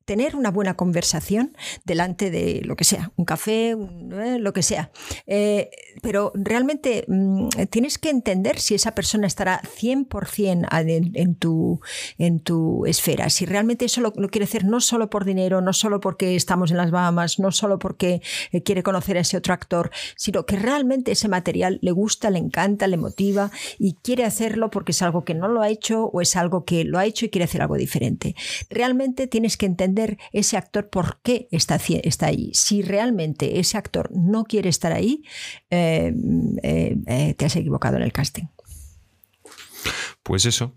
tener una buena conversación delante de lo que sea, un café, eh, lo que sea. Eh, pero realmente mm, tienes que entender si esa persona estará 100% en, en, tu, en tu esfera, si realmente eso lo, quiere hacer no solo por dinero, no solo porque estamos en las Bahamas, no solo porque eh, quiere conocer a ese otro actor, sino que realmente ese material le gusta, le encanta, le motiva y quiere hacerlo porque es algo que no lo ha hecho o es algo que lo ha hecho y quiere hacer algo diferente. Realmente tienes que entender ese actor por qué está, está ahí. Si realmente ese actor no quiere estar ahí, eh, eh, eh, te has equivocado en el casting. Pues eso.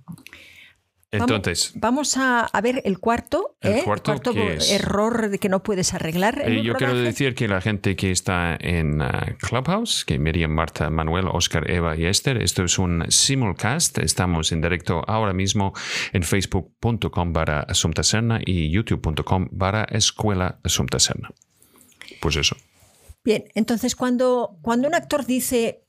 Entonces. Vamos, a, ver el cuarto, el cuarto, error de que no puedes arreglar. yo quiero decir que la gente que está en Clubhouse, que Miriam, Marta, Manuel, Oscar, Eva y Esther, esto es un simulcast. Estamos en directo ahora mismo en facebook.com para Asunta Serna y youtube.com para Escuela Asunta Serna. Pues eso. Bien, entonces cuando, cuando un actor dice,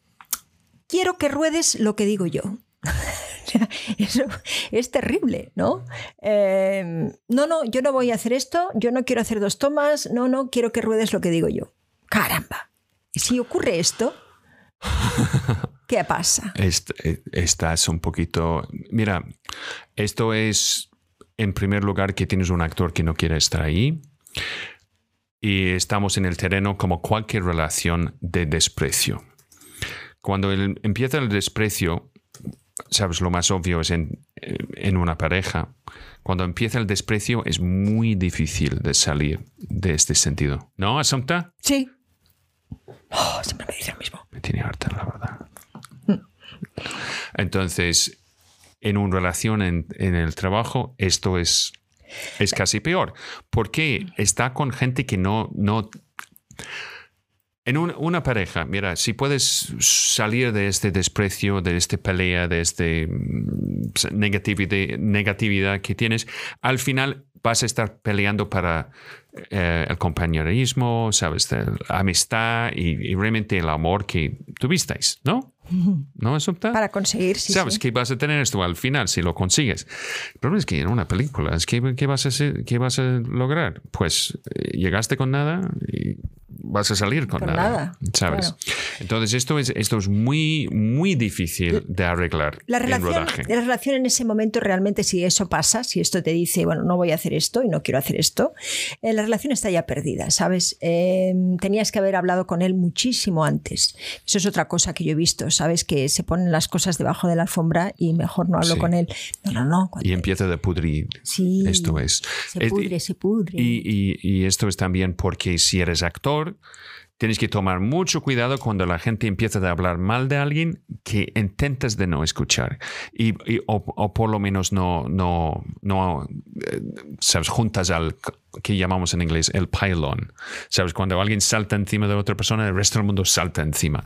quiero que ruedes lo que digo yo. Eso es terrible, ¿no? Em, no, no, yo no voy a hacer esto, yo no quiero hacer dos tomas, no, no, quiero que ruedes lo que digo yo. Caramba. Si ocurre esto, ¿qué pasa? Eh, estás un poquito... Mira, esto es, en primer lugar, que tienes un actor que no quiere estar ahí y estamos en el terreno como cualquier relación de desprecio. Cuando empieza el desprecio, sabes, lo más obvio es en, una pareja. Cuando empieza el desprecio es muy difícil de salir de este sentido. ¿No, Asunta? Sí. Oh, siempre me dice lo mismo. Me tiene harta, la verdad. Mm. Entonces, en una relación en, el trabajo, esto es, es casi peor. Porque está con gente que no, no en una pareja, mira, si puedes salir de este desprecio, de esta pelea, de esta mm, negatividad, negatividad que tienes, al final vas a estar peleando para eh, el compañerismo, sabes, la amistad y, realmente el amor que tuvisteis, ¿no? ¿No, Asunta? Para conseguir, sí. Sabes que vas a tener esto al final si lo consigues. El problema es que en una película, ¿qué, qué vas, a qué vas a lograr? Pues eh, llegaste con nada y vas a salir con, nada, ¿sabes? Entonces esto es, esto es muy, muy difícil de arreglar la relación, en rodaje. La relación en ese momento realmente, si eso pasa, si esto te dice, bueno, no voy a hacer esto y no quiero hacer esto, eh, la relación está ya perdida, ¿sabes? Em, tenías que haber hablado con él muchísimo antes. Eso es otra cosa que yo he visto, ¿sabes? Que se ponen las cosas debajo de la alfombra y mejor no hablo con él. No, no, no. Y empieza a pudrir. Sí. Esto es. Se pudre, se pudre. y esto es también porque si eres actor, tienes que tomar mucho cuidado cuando la gente empieza a hablar mal de alguien que intentas de no escuchar y, o, por lo menos no, no, no eh, sabes, juntas al que llamamos en inglés el pylon. Sabes, cuando alguien salta encima de otra persona, el resto del mundo salta encima.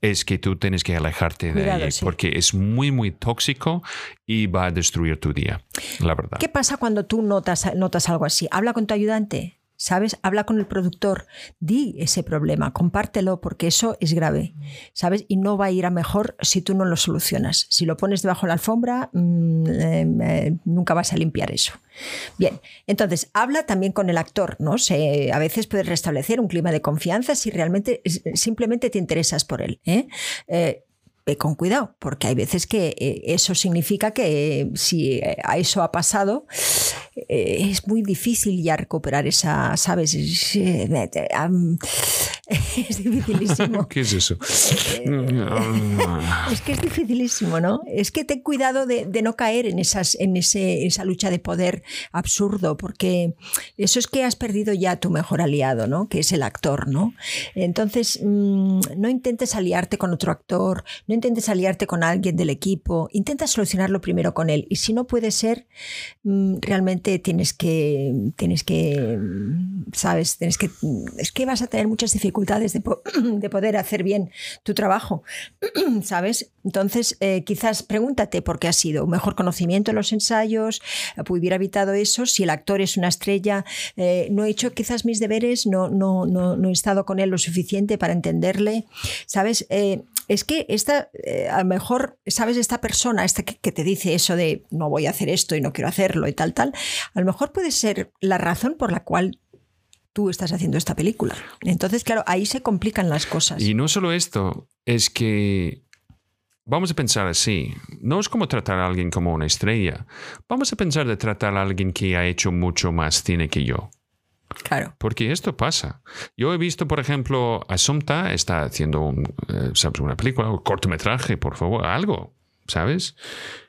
Es que tú tienes que alejarte de ahí porque es muy, muy tóxico y va a destruir tu día, la verdad. ¿Qué pasa cuando tú notas, notas algo así? Habla con tu ayudante ¿sabes? Habla con el productor, di ese problema, compártelo porque eso es grave, ¿sabes? Y no va a ir a mejor si tú no lo solucionas. Si lo pones debajo de la alfombra, mm, em, eh, nunca vas a limpiar eso. Bien, entonces habla también con el actor, ¿no? Se, a veces puedes restablecer un clima de confianza si realmente simplemente te interesas por él. ¿eh? eh ve con cuidado, porque hay veces que eh, eso significa que si a eso ha pasado, eh, es muy difícil ya recuperar esa, ¿sabes? Es, eh, dificilísimo. ¿Qué es eso? es que es dificilísimo, ¿no? Es que ten cuidado de, no caer en, esas, en ese, esa lucha de poder absurdo, porque eso es que has perdido ya tu mejor aliado, ¿no? Que es el actor, ¿no? Entonces, mm, no intentes aliarte con otro actor, no intentes aliarte con alguien del equipo, intenta solucionarlo primero con él. Y si no puede ser, mm, realmente tienes que, tienes que, sabes, tienes que, es que vas a tener muchas dificultades de, poder hacer bien tu trabajo, ¿sabes? Entonces, eh, quizás pregúntate por qué ha sido un mejor conocimiento en los ensayos, hubiera evitado eso, si el actor es una estrella, eh, no he hecho quizás mis deberes, no, no, no, no he estado con él lo suficiente para entenderle, ¿sabes? Eh, es que esta, eh, a lo mejor, ¿sabes? Esta persona esta que, te dice eso de no voy a hacer esto y no quiero hacerlo y tal, tal, a lo mejor puede ser la razón por la cual tú estás haciendo esta película. Entonces, claro, ahí se complican las cosas. Y no solo esto, es que vamos a pensar así. No es como tratar a alguien como una estrella. Vamos a pensar de tratar a alguien que ha hecho mucho más cine que yo. Claro. Porque esto pasa. Yo he visto, por ejemplo, Asumta está haciendo un, eh, ¿sabes? una película, un cortometraje, por favor, algo, ¿sabes?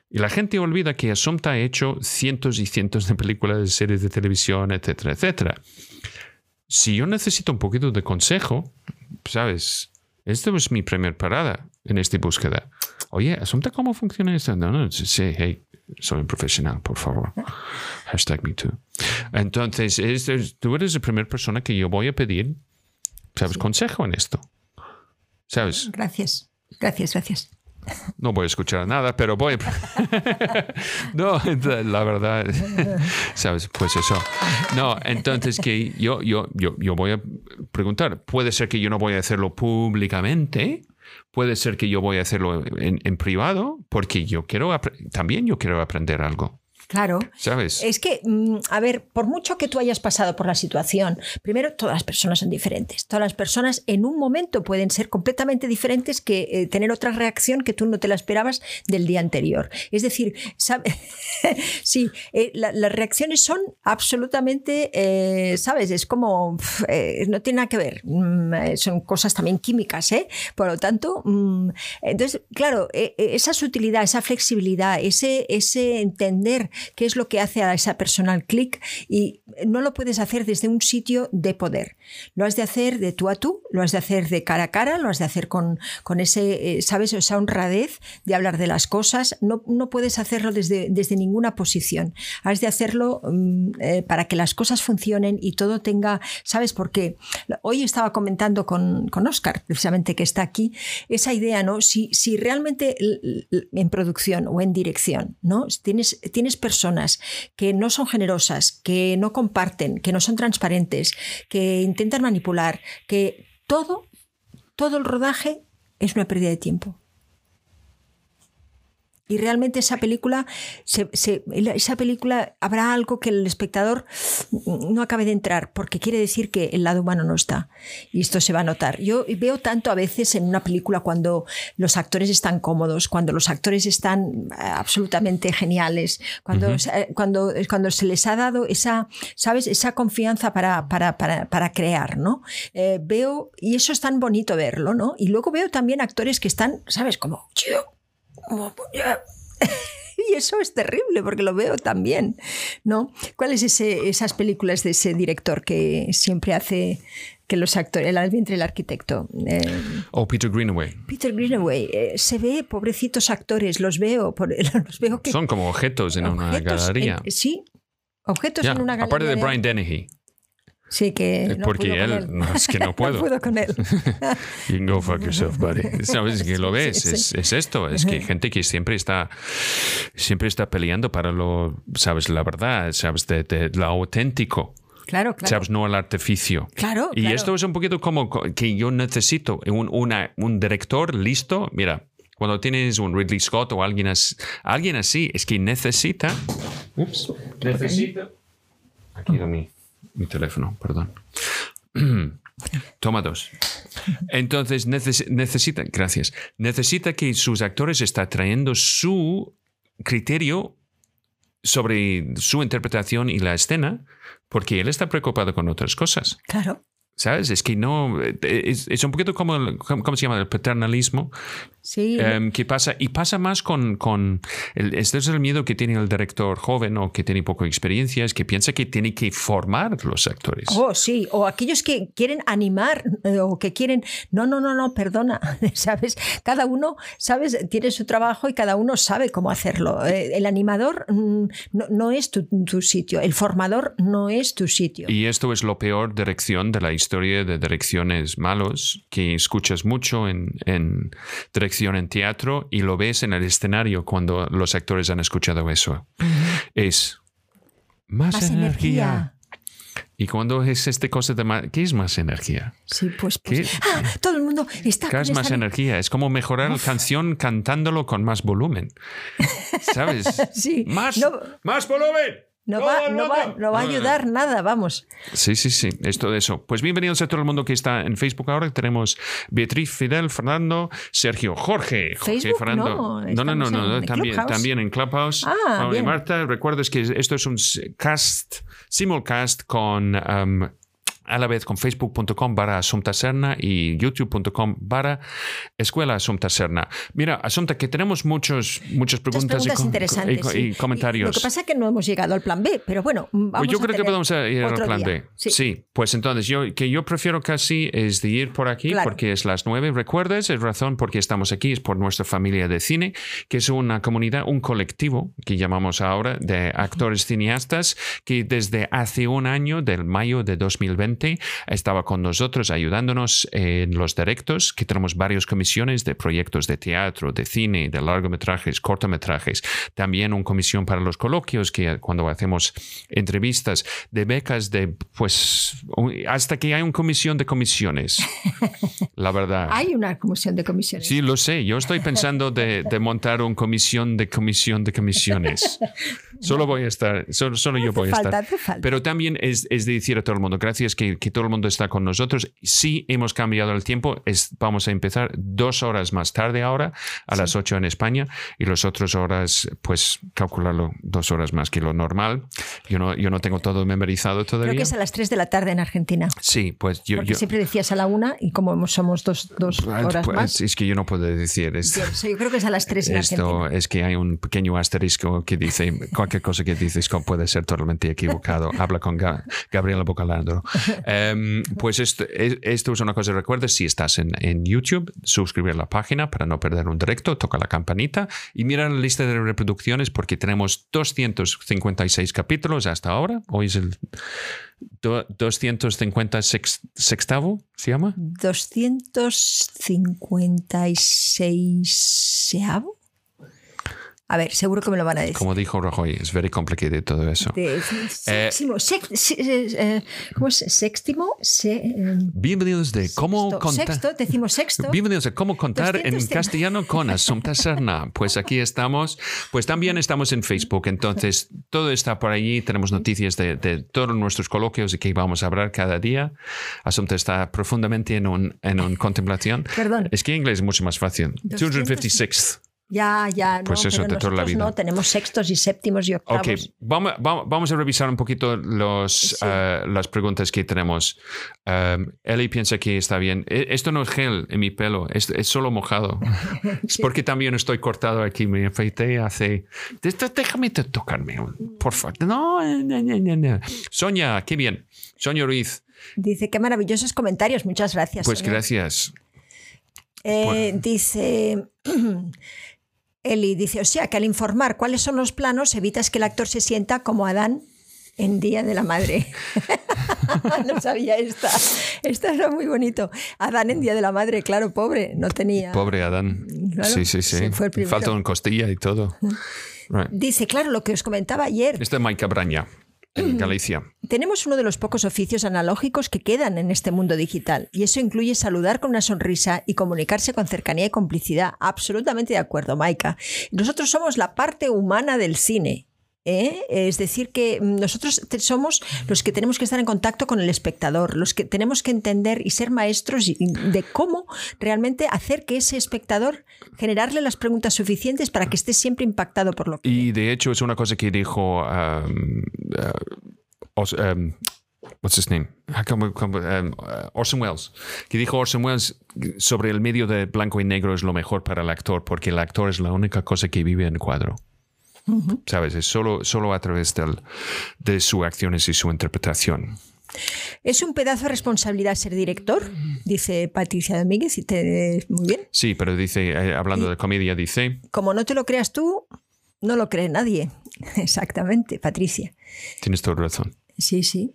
Y la gente olvida que Assumpta ha hecho cientos y cientos de películas, series de televisión, etcétera, etcétera. Si yo necesito un poquito de consejo, ¿sabes? Esta es mi primera parada en esta búsqueda. Oye, Assumpta, ¿cómo funciona esto? No, no, sí, hey, soy un profesional, por favor. Hashtag me too. Entonces, tú eres la primera persona que yo voy a pedir, ¿sabes? Consejo en esto. ¿Sabes? Gracias, gracias, gracias. No voy a escuchar nada, pero voy. no, la verdad, ¿sabes? Pues eso. No, entonces que yo, yo, yo, yo voy a preguntar. Puede ser que yo no voy a hacerlo públicamente. Puede ser que yo voy a hacerlo en, en privado, porque yo quiero, también yo quiero aprender algo. Claro. ¿Sabes? Es que, mm, a ver, por mucho que tú hayas pasado por la situación, primero, todas las personas son diferentes. Todas las personas en un momento pueden ser completamente diferentes que eh, tener otra reacción que tú no te la esperabas del día anterior. Es decir, sí, eh, las reacciones son absolutamente, eh, ¿sabes? Es como, no tiene nada que ver. Mm, son cosas también químicas, ¿eh? Por lo tanto, mm, entonces, claro, esa sutilidad, esa flexibilidad, ese, ese entender qué es lo que hace a esa persona el clic y no lo puedes hacer desde un sitio de poder. Lo has de hacer de tú a tú, lo has de hacer de cara a cara, lo has de hacer con, con ese, eh, ¿sabes? Esa honradez de hablar de las cosas. No, no puedes hacerlo desde, desde ninguna posición. Has de hacerlo mm, eh, para que las cosas funcionen y todo tenga, ¿sabes? Porque hoy estaba comentando con, con Oscar, precisamente que está aquí, esa idea, ¿no? Si, si realmente en producción o en dirección, ¿no? Tienes, tienes personas que no son generosas, que no comparten, que no son transparentes, que intentan manipular, que todo, todo el rodaje es una pérdida de tiempo. Y realmente esa película, esa película habrá algo que el espectador no acabe de entrar, porque quiere decir que el lado humano no está. Y esto se va a notar. Yo veo tanto a veces en una película cuando los actores están cómodos, cuando los actores están eh, absolutamente geniales, cuando, cuando, cuando se les ha dado esa, ¿sabes? esa confianza para, para, para, para crear, ¿no? Eh, veo, y eso es tan bonito verlo, ¿no? Y luego veo también actores que están, ¿sabes? Como, y eso es terrible porque lo veo también, ¿no? ¿Cuáles ese, esas películas de ese director que siempre hace que los actores, el vientre el arquitecto. Eh, o oh, Peter Greenaway. Peter Greenaway. Eh, se ve, pobrecitos actores, los veo, los veo que... Son como objetos en una galería. sí, objetos en una galería. Aparte de Brian Dennehy. Sí, que. No Porque él, no, es que no puedo. no puedo con él. you can go fuck yourself, buddy. Sabes que lo ves, es, es, esto, es que hay gente que siempre está, siempre está peleando para lo, sabes, la verdad, sabes, de, de lo auténtico. Claro, claro. ¿Sabes? No al artificio. Claro. Y esto es un poquito como que yo necesito un, una, un director listo. Mira, cuando tienes un Ridley Scott o alguien así, alguien así es que necesita. Ups, necesita. Aquí lo mío mi teléfono, perdón. Toma dos. Entonces necesita, gracias, necesita que sus actores estén trayendo su criterio sobre su interpretación y la escena, porque él está preocupado con otras cosas. Claro. ¿Sabes? Es que no. Es, es un poquito como. ¿Cómo se llama? El paternalismo. Sí. Um, que pasa, y pasa más con, con el, este es el miedo que tiene el director joven o que tiene poca experiencia, es que piensa que tiene que formar los actores. Oh, sí, o aquellos que quieren animar eh, o que quieren, no, no, no, no, perdona, ¿sabes? Cada uno, ¿sabes? Tiene su trabajo y cada uno sabe cómo hacerlo. Eh, el animador mm, no, no es tu, tu, sitio, el formador no es tu sitio. Y esto es lo peor dirección de la historia de direcciones malos, que escuchas mucho en, en dirección en teatro y lo ves en el escenario cuando los actores han escuchado eso. Es más, energía. Y cuando es este cosa de más, ¿qué es más energía? Sí, pues, pues ah, todo el mundo está ¿Qué es más energía? Es como mejorar la canción cantándolo con más volumen. ¿Sabes? sí. Más, más volumen. No, va, no, va, no va a ayudar nada, vamos. Sí, sí, sí, es todo eso. Pues bienvenidos a todo el mundo que está en Facebook ahora. Tenemos Beatriz, Fidel, Fernando, Sergio, Jorge, Jorge Fernando. No, no, no, no, también, también en Clubhouse. Ah, Marta, recuerdes que esto es un cast, simulcast con um, a la vez con facebook.com barra Asunta Serna y youtube.com barra Escuela Asunta Serna. Mira, Asunta, que tenemos muchos, muchas preguntas, preguntas y, interesantes, y- y sí. comentarios. Lo que pasa es que no hemos llegado al plan B, pero bueno, vamos Pues yo a creo que podemos ir al plan día. B. Sí. pues entonces yo que yo prefiero casi es de ir por aquí Claro. porque es las nueve. Recuerdes, es razón porque estamos aquí, es por nuestra familia de cine, que es una comunidad, un colectivo que llamamos ahora de actores cineastas que desde hace un año, del mayo de 2020, estaba con nosotros ayudándonos en los directos, que tenemos varias comisiones de proyectos de teatro, de cine, de largometrajes, cortometrajes. También una comisión para los coloquios, que cuando hacemos entrevistas, de becas, de pues hasta que hay una comisión de comisiones. La verdad. Hay una comisión de comisiones. Sí, lo sé. Yo estoy pensando de, de montar una comisión de comisión de comisiones. Solo voy a estar, solo, solo yo voy a estar. Pero también es, es de decir a todo el mundo, gracias que, que todo el mundo está con nosotros. Sí hemos cambiado el tiempo. Es, vamos a empezar dos horas más tarde ahora, a las ocho en España, y las otras horas, pues calcularlo dos horas más que lo normal. Yo no, yo no tengo todo memorizado todavía. Creo que es a las 3 de la tarde en Argentina. Sí, pues yo... Porque yo siempre decías a la una y como somos dos, dos horas pues, más. es que yo no puedo decir. es- Yo yo creo que es a las 3 en Esto Argentina. es que hay un pequeño asterisco que dice cualquier cosa que dices puede ser totalmente equivocado. Habla con Ga- Gabriela Bocalandro. Em, pues esto, es- esto es una cosa. Recuerda, si estás en, YouTube, suscribir a la página para no perder un directo, toca la campanita y mira la lista de reproducciones porque tenemos 256 capítulos hasta ahora. Hoy es el do- 256 sextavo, ¿se llama? 256 A ver, seguro que me lo van a decir. Como dijo Rajoy, es very complicated todo eso. De- sextimo, sex- se- eh, ¿Cómo es? Sextimo, se- eh, Bienvenidos de cómo contar. sexto, decimos sexto. Bienvenidos a Cómo Contar en 200 Castellano con Asunta Serna. Pues aquí estamos. Pues también estamos en Facebook. Entonces, todo está por allí. Tenemos noticias de, de todos nuestros coloquios de que vamos a hablar cada día. Asunta está profundamente en un, en un contemplación. Perdón. Es que en inglés es mucho más fácil. 256th. Ya, ya. Pues no, eso, pero de toda la vida. No, tenemos sextos y séptimos y octavos. Ok, vamos, vamos, vamos a revisar un poquito los, eh, las preguntas que tenemos. Um, Eli piensa que está bien. E- Esto no es gel en mi pelo, es, es solo mojado. Es porque también estoy cortado aquí. Me afeité hace. Déjame to- tocarme, por favor. No, no, no, no. Sonia, qué bien. Sonia Ruiz, Dice, qué maravillosos comentarios. Muchas gracias. pues Sonia. gracias. Eh, Dice. Eli dice, o sea, que al informar cuáles son los planos evitas que el actor se sienta como Adán en Día de la Madre. no sabía esta. Esta era muy bonito. Adán en Día de la Madre, claro, pobre, no tenía. Pobre Adán. Claro, sí, sí, sí. fue el. Falta una costilla y todo. Right. Dice, claro, lo que os comentaba ayer. Este es Mike Braña, en Galicia. Tenemos uno de los pocos oficios analógicos que quedan en este mundo digital y eso incluye saludar con una sonrisa y comunicarse con cercanía y complicidad. Absolutamente de acuerdo, Maika. Nosotros somos la parte humana del cine. ¿Eh? Es decir, que nosotros somos los que tenemos que estar en contacto con el espectador, los que tenemos que entender y ser maestros de cómo realmente hacer que ese espectador, generarle las preguntas suficientes para que esté siempre impactado por lo que... Y de hecho es una cosa que dijo um, uh, Os- um, what's his name? Ah, um, uh, Orson Welles. Que dijo Orson Welles sobre el medio de blanco y negro es lo mejor para el actor porque el actor es la única cosa que vive en el cuadro. ¿Sabes? Es solo, solo a través del, de sus acciones y su interpretación. Es un pedazo de responsabilidad ser director, dice Patricia Domínguez, y te, muy bien. Sí, pero dice, eh, hablando de comedia, dice, Como no te lo creas tú, no lo cree nadie. Exactamente, Patricia. tienes toda razón. Sí, sí.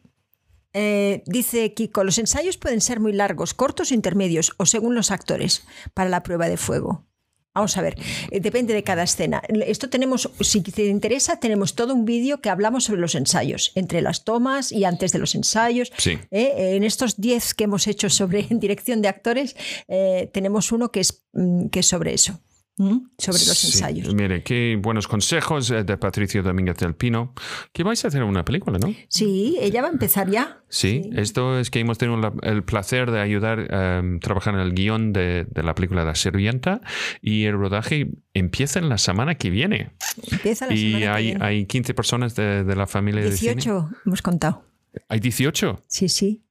Eh, dice Kiko, los ensayos pueden ser muy largos, cortos o intermedios, o según los actores, para la prueba de fuego. Vamos a ver, eh, depende de cada escena. Esto tenemos, si te interesa, tenemos todo un vídeo que hablamos sobre los ensayos, entre las tomas y antes de los ensayos. Sí. Eh, En estos 10 que hemos hecho sobre en dirección de actores, eh, tenemos uno que es, mm, que es sobre eso. Sobre los Sí, ensayos. Mire, qué buenos consejos eh, de Patricio Domínguez del Pino. Que vais a hacer una película, ¿no? Sí, ella va a empezar ya. Sí, esto es que hemos tenido la- el placer de ayudar a trabajar en el guion de, de la película La Sirvienta y el rodaje empieza en la semana que viene. Empieza la Y semana que hay, viene. hay 15 personas de, de la familia de cine. 18 hemos contado. Hay 18. Sí, sí.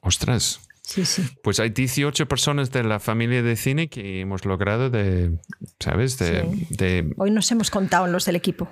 Ostras. Sí, sí. Pues hay 18 personas de la familia de cine que hemos logrado de, ¿sabes? De, Sí. de- Hoy nos hemos contado los del equipo.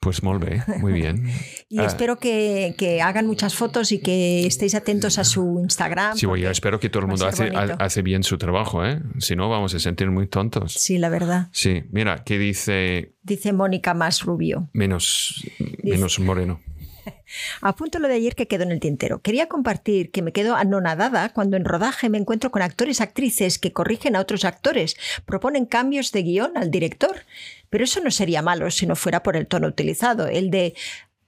pues muy muy bien. Y Ah, espero que, que hagan muchas fotos y que estéis atentos a su Instagram. Sí, yo espero que todo el mundo hace, hace bien su trabajo, ¿eh? Si no, vamos a sentir muy tontos. Sí, la verdad. Sí, mira, que dice Dice Mónica más rubio. menos, menos moreno. Apunto lo de ayer que quedó en el tintero. Quería compartir que me quedo anonadada cuando en rodaje me encuentro con actores actrices que corrigen a otros actores, proponen cambios de guion al director. Pero eso no sería malo si no fuera por el tono utilizado, el de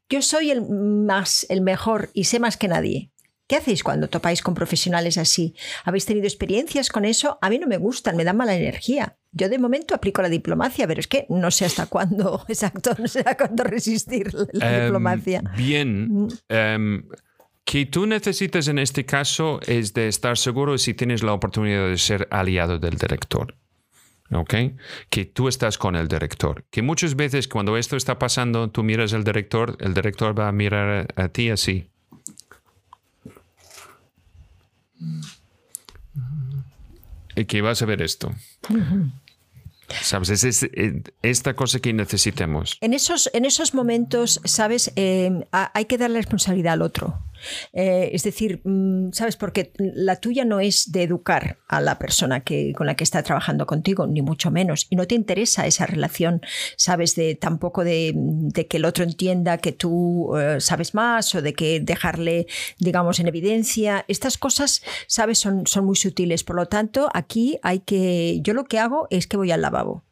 yo soy el más, el mejor y sé más que nadie. ¿Qué hacéis cuando topáis con profesionales así? ¿Habéis tenido experiencias con eso? A mí no me gustan, me dan mala energía. Yo de momento aplico la diplomacia, pero es que no sé hasta cuándo, exacto, no sé hasta cuándo resistir la, Em, diplomacia. Mm. Bien. em, que tú necesitas en este caso es de estar seguro si tienes la oportunidad de ser aliado del director. ¿Ok? Que tú estás con el director. Que muchas veces cuando esto está pasando, tú miras al director, el director va a mirar a ti así. Y que vas a ver esto. ¿Sabes? Es, es- es esta cosa que necesitemos. En esos, en esos momentos, ¿sabes? Eh, ha- hay que dar la responsabilidad al otro. Eh, es decir, mm, ¿sabes? Porque la tuya no es de educar a la persona que, con la que está trabajando contigo, ni mucho menos. Y no te interesa esa relación, ¿sabes? De tampoco de, de que el otro entienda que tú eh, sabes más o de que dejarle, digamos, en evidencia. Estas cosas, ¿sabes? Son, son muy sutiles. Por lo tanto, aquí hay que. Yo lo que hago es que voy al lavabo.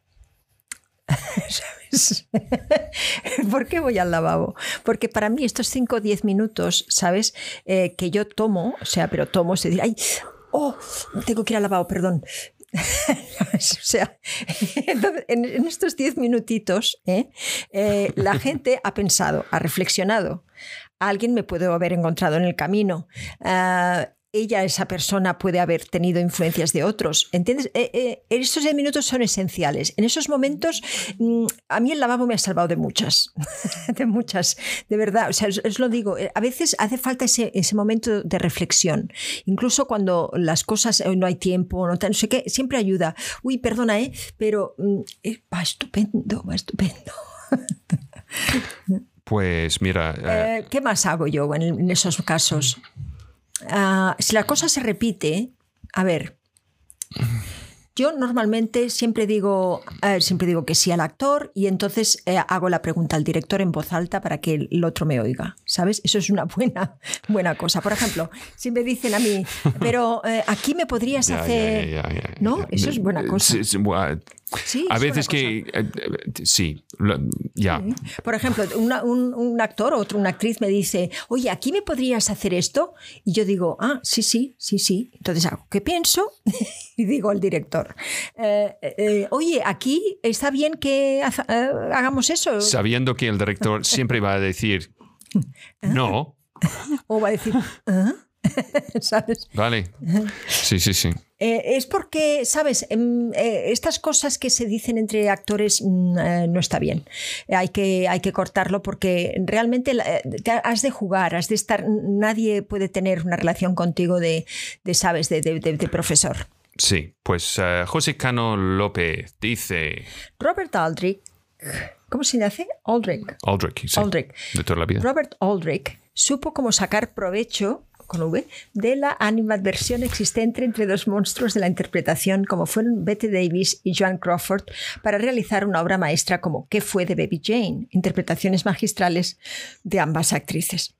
¿Sabes? ¿Por qué voy al lavabo? Porque para mí estos 5 o 10 minutos, ¿sabes? Eh, que yo tomo, o sea, pero tomo, es decir, ay, oh, tengo que ir al lavabo, perdón. O sea, en estos 10 minutitos, ¿eh? Eh, la gente ha pensado, ha reflexionado. Alguien me puede haber encontrado en el camino. Ah, ella, esa persona, puede haber tenido influencias de otros. ¿Entiendes? Eh, eh, esos 10 minutos son esenciales. En esos momentos, mm, a mí el lavabo me ha salvado de muchas. de muchas. De verdad. O sea, os, os lo digo. eh, A veces hace falta ese, ese momento de reflexión. Incluso cuando las cosas eh, no hay tiempo, no, sé qué, siempre ayuda. Uy, perdona, ¿eh? Pero mm, eh, va estupendo, va estupendo. Pues mira, eh, ¿Qué más hago yo en esos casos? Ah, si la cosa se repite, a ver, yo normalmente siempre digo, eh, siempre digo que sí al actor y entonces eh, hago la pregunta al director en voz alta para que el otro me oiga, ¿sabes? Eso es una buena, buena cosa. Por ejemplo, si me dicen a mí, pero eh, aquí me podrías hacer... ¿No? Eso es buena cosa. Sí, a es veces que eh, eh, sí, lo- ya. Por ejemplo, una- un, un actor o otra, una actriz me dice, oye, aquí me podrías hacer esto. Y yo digo, ah, sí, sí, sí, sí. Entonces hago, ¿qué pienso? y digo al director, "Eh, eh, oye, aquí está bien que hagamos eso. Sabiendo que el director siempre va a decir no, O va a decir, "¿Ah?". ¿sabes? vale. Sí, sí, sí. Eh, es porque, ¿sabes? Em, eh, estas cosas que se dicen entre actores mm, eh, no está bien. Hay, que, hay que cortarlo porque realmente te has de jugar, has de estar. Nadie puede tener una relación contigo de, de ¿sabes? De, de- profesor. Sí, pues eh, José Cano López dice Robert Aldrich. ¿Cómo se dice? Aldrich. Aldrich, sí, Aldrich. de toda la vida. Robert Aldrich supo cómo sacar provecho con V, de la animadversión existente entre dos monstruos de la interpretación como fueron Betty Davis y Joan Crawford para realizar una obra maestra como ¿Qué fue de Baby Jane? Interpretaciones magistrales de ambas actrices.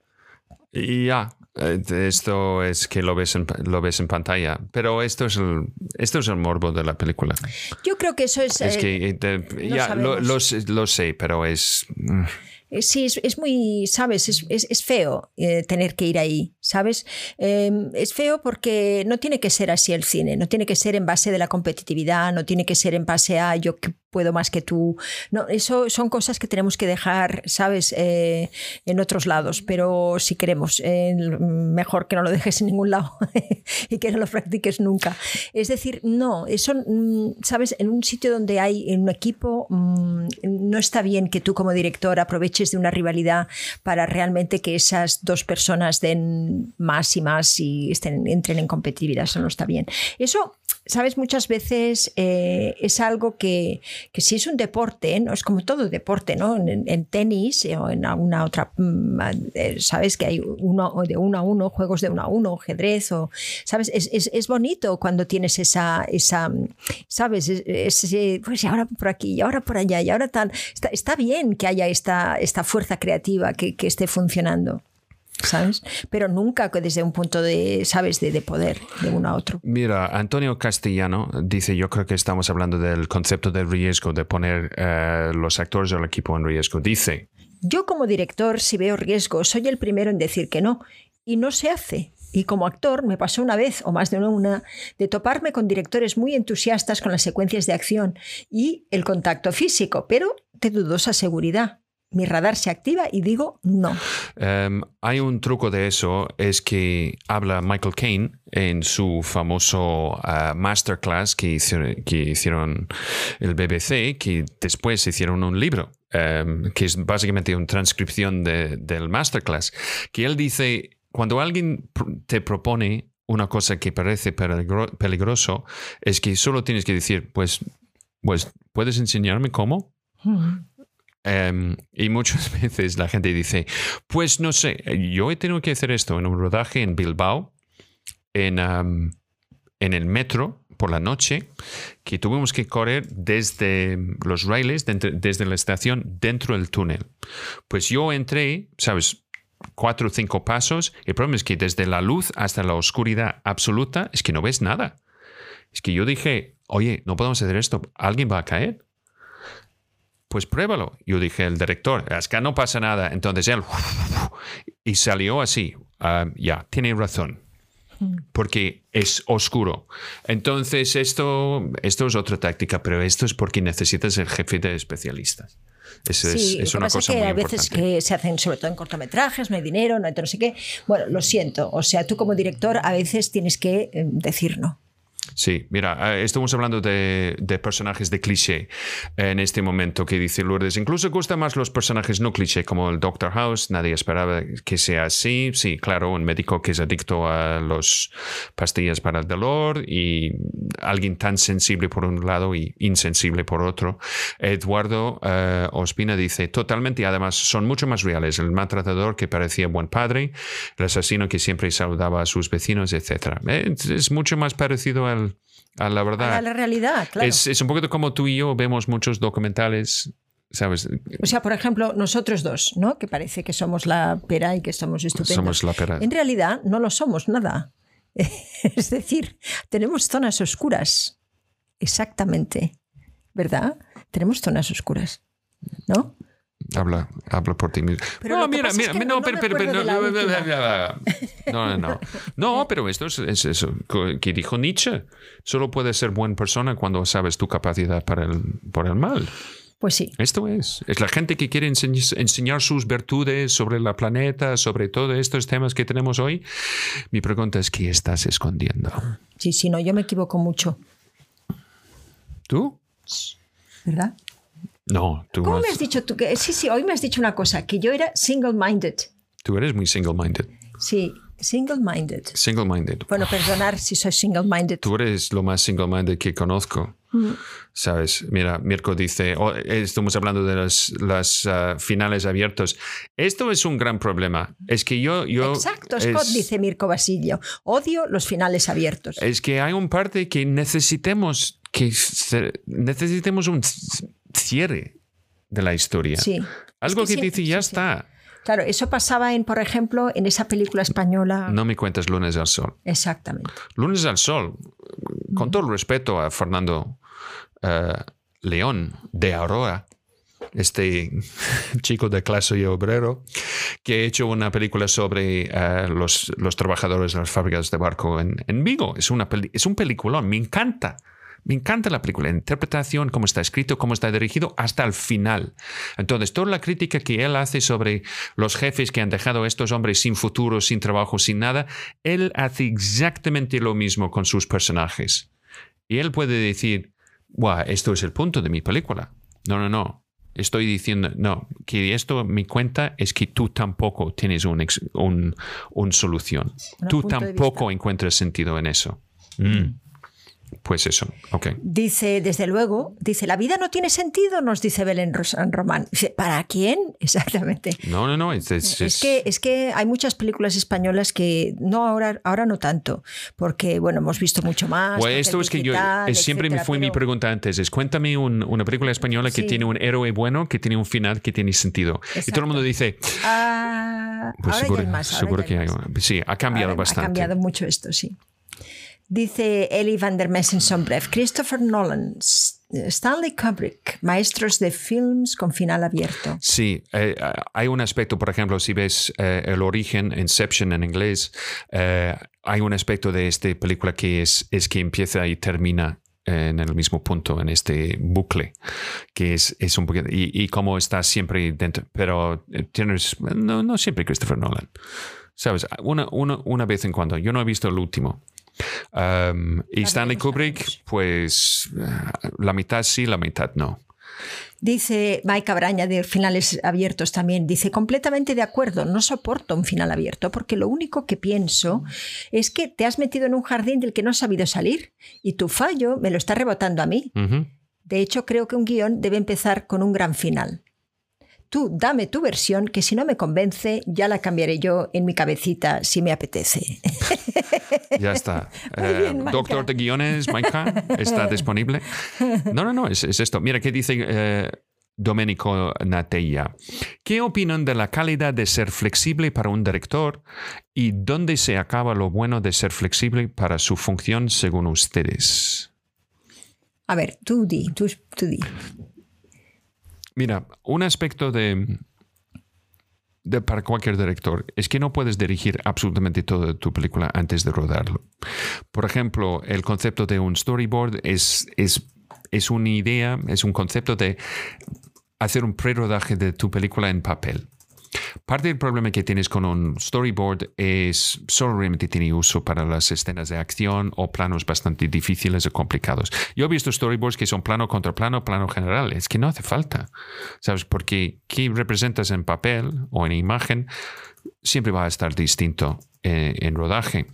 Y ya, eh, esto es que lo ves, en, lo ves en pantalla, pero esto es el, esto es el morbo de la película. Yo creo que eso es... Es eh, que, eh, te- ya, lo, sé- lo sé, pero es... Eh, Sí, es, es muy, ¿sabes? Es, es- es feo eh, tener que ir ahí, ¿sabes? Eh, es feo porque no tiene que ser así el cine, no tiene que ser en base de la competitividad, no tiene que ser en base a yo puedo más que tú. No, eso son cosas que tenemos que dejar, ¿sabes? Eh, en otros lados, pero si queremos, eh, mejor que no lo dejes en ningún lado y que no lo practiques nunca. Es decir, no, eso, mm, ¿sabes? En un sitio donde hay en un equipo, mm, no está bien que tú como director aproveches de una rivalidad para realmente que esas dos personas den más y más y estén, entren en competitividad. Eso no está bien. Eso sabes, muchas veces eh, es algo que, que, si es un deporte, no es como todo deporte, ¿no? En, tenis o en alguna otra, mm, eh, sabes que hay uno de uno a uno, juegos de uno a uno, ajedrez, o, sabes, es, es, es bonito cuando tienes esa, esa sabes, pues ahora por aquí, y ahora por allá, y ahora tal. Está, está bien que haya esta, esta fuerza creativa que, que esté funcionando. ¿Sabes? Pero nunca desde un punto de, ¿sabes?, de, poder de uno a otro. Mira, Antonio Castellano dice, yo creo que estamos hablando del concepto del riesgo, de poner eh, los actores del equipo en riesgo. Dice... Yo como director, si veo riesgo, soy el primero en decir que no, y no se hace. Y como actor me pasó una vez, o más de una, de toparme con directores muy entusiastas con las secuencias de acción y el contacto físico, pero de dudosa seguridad mi radar se activa y digo no. Em, hay un truco de eso, es que habla Michael Caine en su famoso ah, masterclass que hicieron, que hicieron, el BBC, que después hicieron un libro, em, que es básicamente una transcripción del masterclass, que él dice, cuando alguien te propone una cosa que parece peligroso, es que solo tienes que decir, pues, pues ¿puedes enseñarme cómo? Em, y muchas veces la gente dice, pues no sé, yo he tenido que hacer esto en un rodaje en Bilbao, en, en el metro por la noche, que tuvimos que correr desde los raíles, desde la estación, dentro del túnel. Pues yo entré, sabes, cuatro o cinco pasos. El problema es que desde la luz hasta la oscuridad absoluta es que no ves nada. Es que yo dije, oye, no podemos hacer esto, alguien va a caer pues pruébalo. Yo dije, el director, es que no pasa nada. Entonces él, y salió así. Ah, ya, tiene razón. Porque es oscuro. Entonces, esto, esto es otra táctica, pero esto es porque necesitas el jefe de especialistas. Es, es, una cosa que muy a veces que se hacen, sobre todo en cortometrajes, no hay dinero, no hay no sé qué. Bueno, lo siento. O sea, tú como director a veces tienes que eh, decir no. Sí, mira, eh, estamos hablando de, personajes de cliché en este momento que dice Lourdes. Incluso gustan más los personajes no cliché, como el Doctor House. Nadie esperaba que sea así. Sí, claro, un médico que es adicto a las pastillas para el dolor y alguien tan sensible por un lado y insensible por otro. Eduardo uh, Ospina dice, totalmente, y además son mucho más reales. El maltratador que parecía buen padre, el asesino que siempre saludaba a sus vecinos, etc. es mucho más parecido al a la verdad. A la realidad, claro. Es, un poquito como tú y yo vemos muchos documentales ¿sabes? O sea, por ejemplo, nosotros dos, ¿no? Que parece que somos la pera y que somos estupendos. Somos la pera. En realidad no lo somos nada. es decir, tenemos zonas oscuras. Exactamente. ¿Verdad? Tenemos zonas oscuras. ¿No? Habla, habla por ti mismo. no, mira, mira, no, pero, pero, no, no, no, no, pero esto es, eso que dijo Nietzsche. Solo puedes ser buena persona cuando sabes tu capacidad para el, por el mal. Pues sí. Esto es. Es la gente que quiere enseñar sus virtudes sobre la planeta, sobre todos estos temas que tenemos hoy. Mi pregunta es, ¿qué estás escondiendo? Sí, sí, no, yo me equivoco mucho. ¿Tú? ¿Verdad? No, tú ¿Cómo me has dicho tú que sí, sí, hoy me has dicho una cosa, que yo era single-minded. Tú eres muy single-minded. Sí, single-minded. Single-minded. Bueno, perdonar si soy single-minded. Tú eres lo más single-minded que conozco. Mm. Sabes, mira, Mirko dice, oh, estamos hablando de las, las uh, finales abiertos. Esto es un gran problema. Es que yo... yo Exacto, Scott dice Mirko Basilio. Odio los finales abiertos. Es que hay un parte que necesitemos que necesitemos un cierre de la historia. Sí. Algo que, dice, ya está. Claro, eso pasaba en, por ejemplo, en esa película española. No me cuentes Lunes al Sol. Exactamente. Lunes al Sol, con todo el respeto a Fernando eh, León de Aurora, este chico de clase y obrero, que ha hecho una película sobre eh, los, los, trabajadores de las fábricas de barco en, en Vigo. Es, una es un peliculón, me encanta. Me encanta la película, la interpretación, cómo está escrito, cómo está dirigido, hasta el final. Entonces, toda la crítica que él hace sobre los jefes que han dejado a estos hombres sin futuro, sin trabajo, sin nada, él hace exactamente lo mismo con sus personajes. Y él puede decir, Wow, esto es el punto de mi película. No, no, no. Estoy diciendo, no, que esto mi cuenta es que tú tampoco tienes una un, un, solución. tú tampoco encuentras sentido en eso. Mm. Pues eso, ok. Dice, desde luego, dice, la vida no tiene sentido, nos dice Belén Román. ¿Para quién? Exactamente. No, no, no. Es, que, es que hay muchas películas españolas que no ahora, ahora no tanto, porque bueno, hemos visto mucho más. Pues esto es que yo siempre me fue mi pregunta antes, es cuéntame una película española que tiene un héroe bueno, que tiene un final que tiene sentido. Y todo el mundo dice, ah, pues seguro, que hay, sí, ha cambiado bastante. Ha cambiado mucho esto, sí. Dice Eli van der Brev, Christopher Nolan, Stanley Kubrick, maestros de films con final abierto. Sí, eh, eh, hay un aspecto, por ejemplo, si ves eh, el origen, Inception en inglés, hay un aspecto de esta película que es, es que empieza y termina en el mismo punto, en este bucle, que es, es un poquito, y, y como está siempre dentro, pero tienes, no, no siempre Christopher Nolan, ¿sabes? Una, una, una vez en cuando, yo no he visto el último, y Stanley Kubrick, pues la mitad sí, la mitad no. Dice Mike Abraña de finales abiertos también, dice completamente de acuerdo, no soporto un final abierto porque lo único que pienso es que te has metido en un jardín del que no has sabido salir y tu fallo me lo está rebotando a mí. De hecho, creo que un guion debe empezar con un gran final. Tú dame tu versión, que si no me convence, ya la cambiaré yo en mi cabecita si me apetece. Ya está. Eh, doctor de guiones, Maika, ¿está disponible? No, no, no, es, esto. Mira, ¿qué dice eh, Domenico Natella? ¿Qué opinan de la calidad de ser flexible para un director y dónde se acaba lo bueno de ser flexible para su función según ustedes? A ver, tú di, tú, tú di. Mira, un aspecto de, para cualquier director es que no puedes dirigir absolutamente toda tu película antes de rodarlo. Por ejemplo, el concepto de un storyboard es, es, es una idea, es un concepto de hacer un pre-rodaje de tu película en papel. Parte del problema que tienes con un storyboard es solo realmente tiene uso para las escenas de acción o planos bastante difíciles o complicados. Yo he visto storyboards que son plano contra plano, plano general. Es que no hace falta, ¿sabes? Porque ¿qué representas en papel o en imagen? siempre va a estar distinto eh, en rodaje.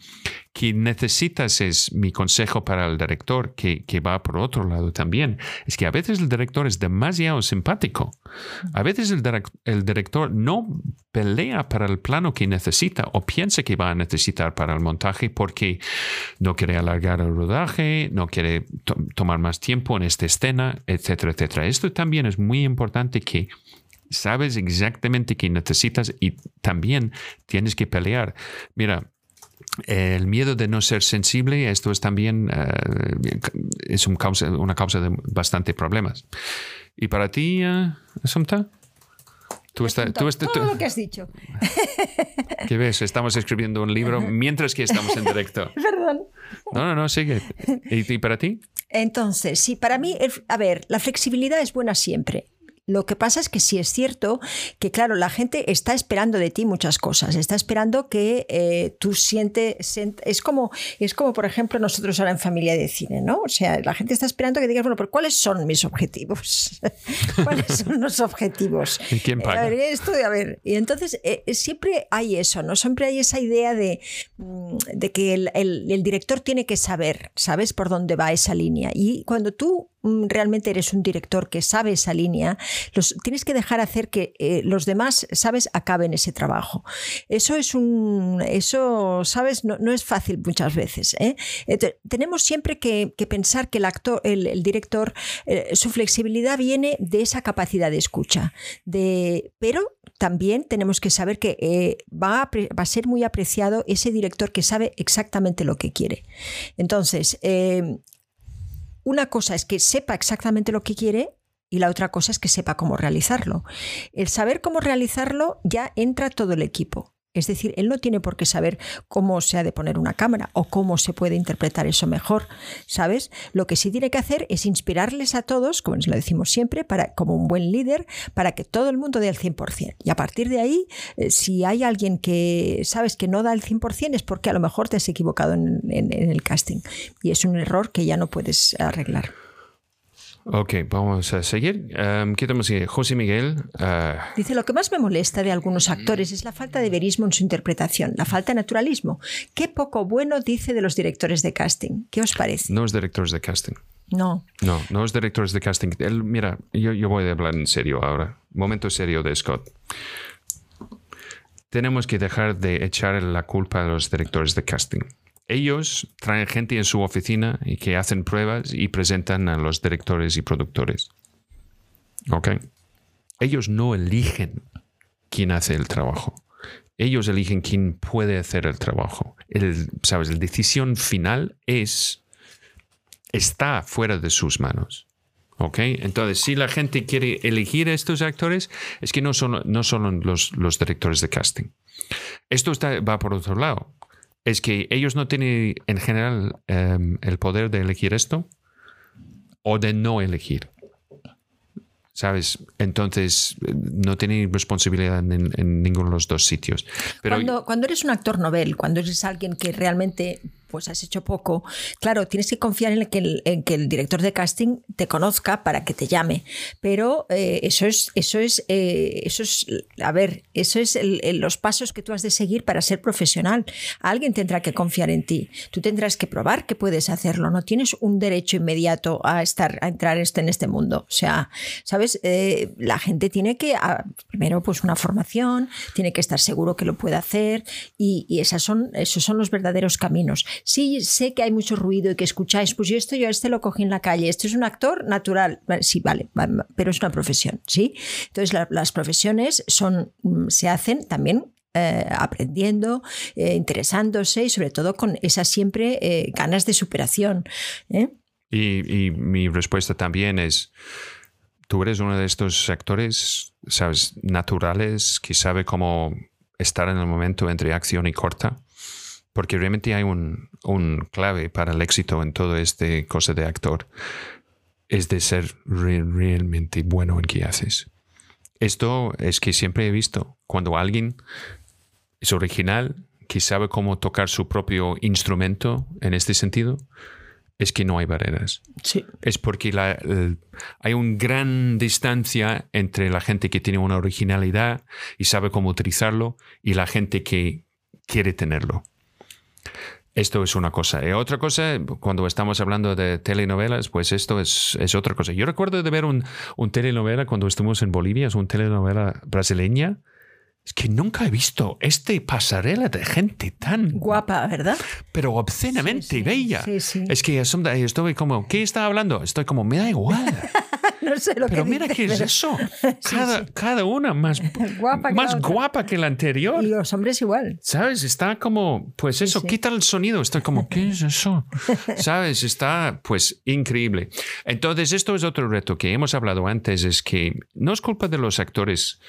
Que necesitas es mi consejo para el director, que, que, va por otro lado también, es que a veces el director es demasiado simpático. A veces el, director no pelea para el plano que necesita o piensa que va a necesitar para el montaje porque no quiere alargar el rodaje, no quiere tomar más tiempo en esta escena, etcétera, etcétera. Esto también es muy importante que sabes exactamente qué necesitas y también tienes que pelear. Mira, el miedo de no ser sensible, esto es también eh, es un causa, una causa de bastante problemas. ¿Y para ti, uh, Asunta? Tú estás, tú todo lo que has dicho. ¿Qué ves? Estamos escribiendo un libro mientras que estamos en directo. Perdón. No, no, no, sigue. ¿Y, ¿Y, para ti? Entonces, sí, para mí, a ver, la flexibilidad es buena siempre. Lo que pasa es que sí es cierto que, claro, la gente está esperando de ti muchas cosas. Está esperando que eh, tú sientes. Es como, es como, por ejemplo, nosotros ahora en familia de cine, ¿no? O sea, la gente está esperando que digas, bueno, pero ¿cuáles son mis objetivos? ¿Cuáles son los objetivos? ¿Y quién paga? A ver, esto, a ver. Y entonces eh, siempre hay eso, ¿no? Siempre hay esa idea de, mm, de que el, el director tiene que saber, ¿sabes? Por dónde va esa línea. Y cuando tú realmente eres un director que sabe esa línea, los, tienes que dejar hacer que eh, los demás, sabes, acaben ese trabajo. Eso es un, eso, sabes, no, es fácil muchas veces. ¿eh? tenemos siempre que, pensar que el actor, el, director, eh, su flexibilidad viene de esa capacidad de escucha. De, pero también tenemos que saber que va, a, ser muy apreciado ese director que sabe exactamente lo que quiere. Entonces, una cosa es que sepa exactamente lo que quiere y la otra cosa es que sepa cómo realizarlo. El saber cómo realizarlo ya entra todo el equipo. Es decir, él no tiene por qué saber cómo se ha de poner una cámara o cómo se puede interpretar eso mejor, ¿sabes? Lo que sí tiene que hacer es inspirarles a todos, como lo decimos siempre, para, como un buen líder, para que todo el mundo dé el 100%. Y a partir de ahí, eh, si hay alguien que sabes que no da el 100% es porque a lo mejor te has equivocado en el casting. Y es un error que ya no puedes arreglar. Ok, vamos a seguir. Um, ¿Qué tenemos aquí? José Miguel. Uh, Dice, lo que más me molesta de algunos actores es la falta de verismo en su interpretación, la falta de naturalismo. Qué poco bueno dice de los directores de casting. ¿Qué os parece? no es directores de casting. No. No, no es directores de casting. Él, mira, yo, yo voy a hablar en serio ahora. Momento serio de Scott. Tenemos que dejar de echar la culpa a los directores de casting. Ellos traen gente en su oficina y que hacen pruebas y presentan a los directores y productores. ¿Ok? Ellos no eligen quién hace el trabajo. Ellos eligen quién puede hacer el trabajo. El, ¿Sabes? La decisión final es está fuera de sus manos. ¿Ok? Entonces, si la gente quiere elegir a estos actores, es que no son, no son los, los directores de casting. Esto va por otro lado. Es que ellos no tienen en general em, el poder de elegir esto o de no elegir. ¿Sabes? Entonces, no tienen responsabilidad en, ninguno de los dos sitios. Pero, cuando eres un actor novel, cuando eres alguien que realmente pues has hecho poco, claro, tienes que confiar en que el, director de casting te conozca para que te llame. Pero eh, eso es, eso es, eh, eso es, a ver, eso es los pasos que tú has de seguir para ser profesional. Alguien tendrá que confiar en ti. Tú tendrás que probar que puedes hacerlo. No tienes un derecho inmediato a estar, a entrar este, en este mundo. O sea, sabes, Eh, la gente tiene que ah, primero, pues una formación, tiene que estar seguro que lo puede hacer y, y esas son, esos son los verdaderos caminos. Sí, sé que hay mucho ruido y que escucháis, pues yo esto, yo este lo cogí en la calle, esto es un actor natural, sí, vale, va- pero es una profesión, ¿sí? Entonces la- las profesiones son, mm, se hacen también eh, aprendiendo, eh, interesándose y sobre todo con esas siempre eh, ganas de superación. Y, y mi respuesta también es, tú eres uno de estos actores, sabes, naturales, que sabe cómo estar en el momento entre acción y corta, porque realmente hay un, un clave para el éxito en todo este cosa de actor, es de ser re- realmente bueno en qué haces. Esto es que siempre he visto, cuando alguien es original, que sabe cómo tocar su propio instrumento en este sentido, es que no hay barreras Sí. es porque la- el- hay una gran distancia entre la gente que tiene una originalidad y sabe cómo utilizarlo y la gente que quiere tenerlo. Esto es una cosa. Y otra cosa, cuando estamos hablando de telenovelas, pues esto es, es otra cosa. Yo recuerdo de ver un, un telenovela cuando estuvimos en Bolivia, es una telenovela brasileña. Es que nunca he visto este pasarela de gente tan Guapa, ¿verdad? pero obscenamente Sí, sí, bella. sí, sí. Es que estoy como, ¿qué está hablando? Estoy como, me da igual. No sé lo Pero que mira dice, qué es pero- eso. Sí, Cada, sí. cada una más, Guapa que más guapa que la anterior. Y los hombres igual. ¿Sabes? Está como, pues eso, sí. quita el sonido. Estoy como, ¿qué es eso? ¿Sabes? Está, pues, increíble. Entonces, esto es otro reto que hemos hablado antes, es que no es culpa de los actores,